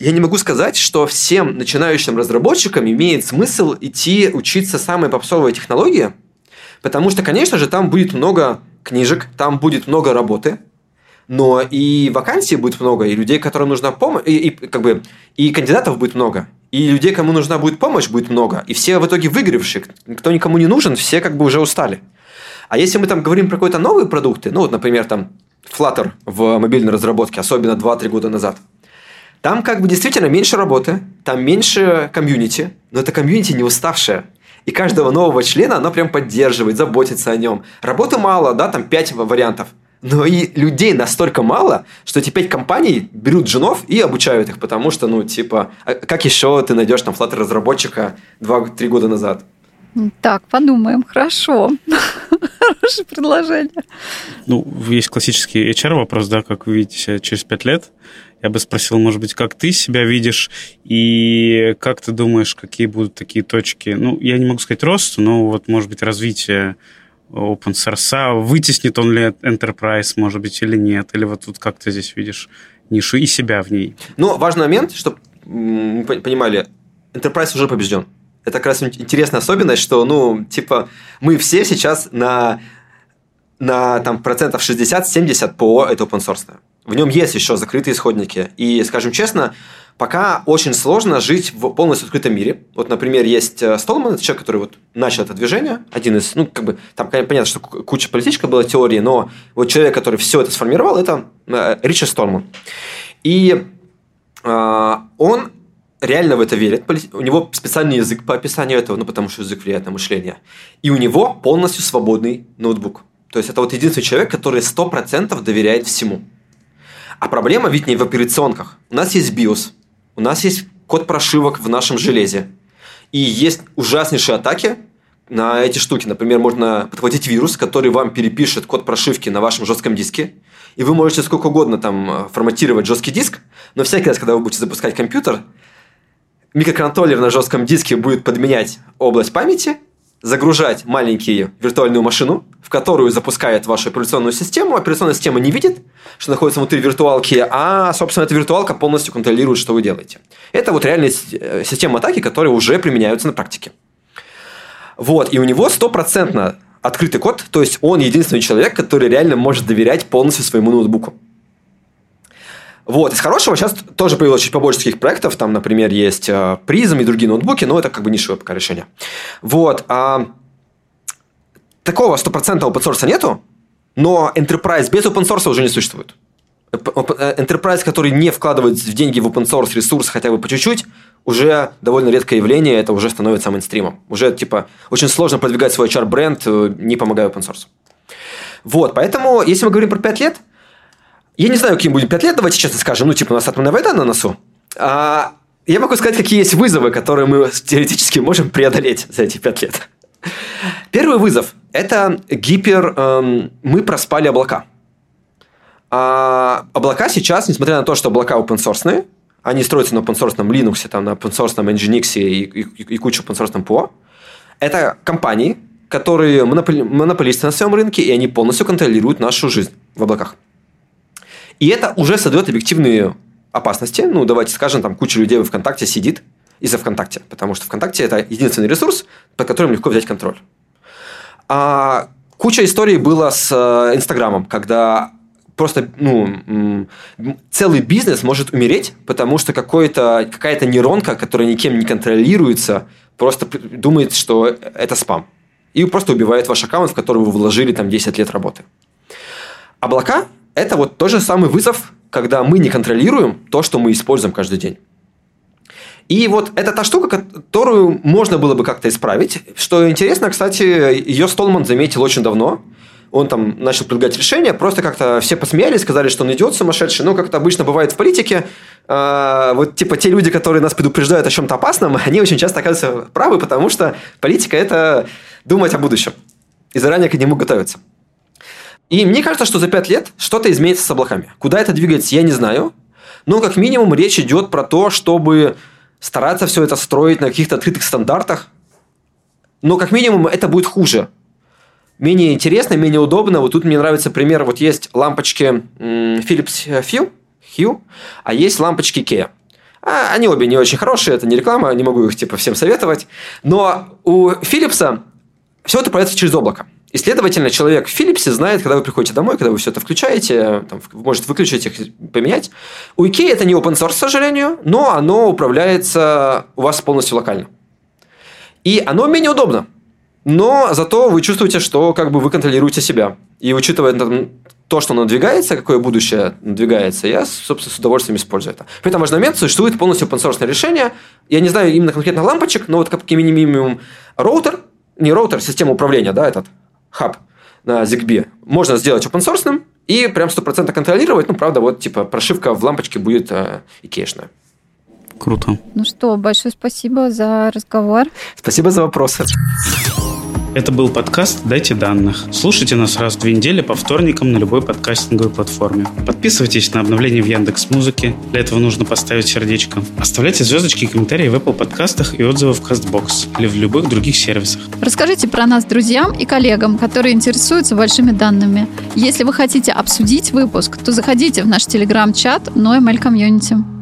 я не могу сказать, что всем начинающим разработчикам имеет смысл идти учиться самой попсовой технологии, потому что, конечно же, там будет много книжек, там будет много работы, но и вакансий будет много, и людей, которым нужна помощь, и, и, как бы, и кандидатов будет много, и людей, кому нужна будет помощь, будет много, и все в итоге выигравшие, кто никому не нужен, все как бы уже устали. А если мы там говорим про какие-то новые продукты, ну вот, например, там Flutter в мобильной разработке, особенно 2-3 года назад, там как бы действительно меньше работы, там меньше комьюнити, но это комьюнити не уставшее. И каждого нового члена оно прям поддерживает, заботится о нем. Работы мало, да, там 5 вариантов. Но и людей настолько мало, что эти пять компаний берут женов и обучают их, потому что, ну, типа, а как еще ты найдешь там Flutter разработчика 2-3 года назад? Так, подумаем. Хорошо. Хорошее предложение. Ну, есть классический HR вопрос, да, как вы видите себя через пять лет. Я бы спросил, может быть, как ты себя видишь и как ты думаешь, какие будут такие точки, ну, я не могу сказать рост, но вот, может быть, развитие open source, вытеснит он ли enterprise, может быть, или нет, или вот тут как ты здесь видишь нишу и себя в ней? Ну, важный момент, чтобы мы понимали, enterprise уже побежден. Это как раз интересная особенность, что, ну, типа, мы все сейчас на, на там, процентов 60-70 по это open source. В нем есть еще закрытые исходники. И, скажем честно, пока очень сложно жить в полностью открытом мире. Вот, например, есть э, Столман, это человек, который вот начал это движение, один из, ну, как бы, там понятно, что куча политической была теории, но вот человек, который все это сформировал, это э, Ричард Столман. И э, он реально в это верит. У него специальный язык по описанию этого, ну, потому что язык влияет на мышление. И у него полностью свободный ноутбук. То есть, это вот единственный человек, который 100% доверяет всему. А проблема ведь не в операционках. У нас есть BIOS, у нас есть код прошивок в нашем железе. И есть ужаснейшие атаки на эти штуки. Например, можно подхватить вирус, который вам перепишет код прошивки на вашем жестком диске, и вы можете сколько угодно там э, форматировать жесткий диск, но всякий раз, когда вы будете запускать компьютер, микроконтроллер на жестком диске будет подменять область памяти, загружать маленькую виртуальную машину, в которую запускает вашу операционную систему. Операционная система не видит, что находится внутри виртуалки, а, собственно, эта виртуалка полностью контролирует, что вы делаете. Это вот реальная э, система атаки, которые уже применяются на практике. Вот, и у него стопроцентно открытый код, то есть он единственный человек, который реально может доверять полностью своему ноутбуку. Вот, из хорошего сейчас тоже появилось чуть побольше таких проектов. Там, например, есть э, и другие ноутбуки, но это как бы нишевое пока решение. Вот. А, такого стопроцентного open source нету, но enterprise без open source уже не существует. Э, enterprise, который не вкладывает в деньги в open source ресурсы хотя бы по чуть-чуть, уже довольно редкое явление, это уже становится мейнстримом. Уже, типа, очень сложно продвигать свой HR-бренд, э, не помогая open source. Вот, поэтому, если мы говорим про 5 лет, я не знаю, каким будет 5 лет, давайте честно скажем. Ну, типа, у нас атомная война на носу. А, я могу сказать, какие есть вызовы, которые мы теоретически можем преодолеть за эти 5 лет. Первый вызов – это гипер... Эм, мы проспали облака. А облака сейчас, несмотря на то, что облака open source, они строятся на open source Linux, там, на open source Nginx и, и, и кучу open source PO, это компании, которые монополи, монополисты на своем рынке, и они полностью контролируют нашу жизнь в облаках. И это уже создает объективные опасности. Ну, давайте скажем, там куча людей в ВКонтакте сидит из-за ВКонтакте, потому что ВКонтакте это единственный ресурс, под которым легко взять контроль. А куча историй было с э, Инстаграмом, когда просто ну, целый бизнес может умереть, потому что какая-то нейронка, которая никем не контролируется, просто думает, что это спам. И просто убивает ваш аккаунт, в который вы вложили там 10 лет работы. Облака это вот тот же самый вызов, когда мы не контролируем то, что мы используем каждый день. И вот это та штука, которую можно было бы как-то исправить. Что интересно, кстати, ее Столман заметил очень давно. Он там начал предлагать решение, просто как-то все посмеялись, сказали, что он идет сумасшедший. Ну, как это обычно бывает в политике, э, вот типа те люди, которые нас предупреждают о чем-то опасном, они очень часто оказываются правы, потому что политика – это думать о будущем и заранее к нему готовиться. И мне кажется, что за пять лет что-то изменится с облаками. Куда это двигается, я не знаю. Но как минимум речь идет про то, чтобы стараться все это строить на каких-то открытых стандартах. Но как минимум это будет хуже. Менее интересно, менее удобно. Вот тут мне нравится пример. Вот есть лампочки Philips Hue, а есть лампочки Ikea. А, они обе не очень хорошие, это не реклама, не могу их типа всем советовать. Но у Philips все это проявляется через облако. И, следовательно, человек в Philips знает, когда вы приходите домой, когда вы все это включаете, там, может выключить их, поменять. У IKEA это не open source, к сожалению, но оно управляется у вас полностью локально. И оно менее удобно. Но зато вы чувствуете, что как бы вы контролируете себя. И учитывая то, что надвигается, какое будущее надвигается, я, собственно, с удовольствием использую это. При этом важный момент, существует полностью open решение. Я не знаю именно конкретно лампочек, но вот как минимум роутер, не роутер, система управления, да, этот, хаб на ZigBee можно сделать open source и прям 100% контролировать. Ну, правда, вот типа прошивка в лампочке будет э, икеишная. Круто. Ну что, большое спасибо за разговор. Спасибо за вопросы. Это был подкаст «Дайте данных». Слушайте нас раз в две недели по вторникам на любой подкастинговой платформе. Подписывайтесь на обновления в Яндекс Музыке. Для этого нужно поставить сердечко. Оставляйте звездочки и комментарии в Apple подкастах и отзывы в CastBox или в любых других сервисах. Расскажите про нас друзьям и коллегам, которые интересуются большими данными. Если вы хотите обсудить выпуск, то заходите в наш телеграм-чат NoML Community.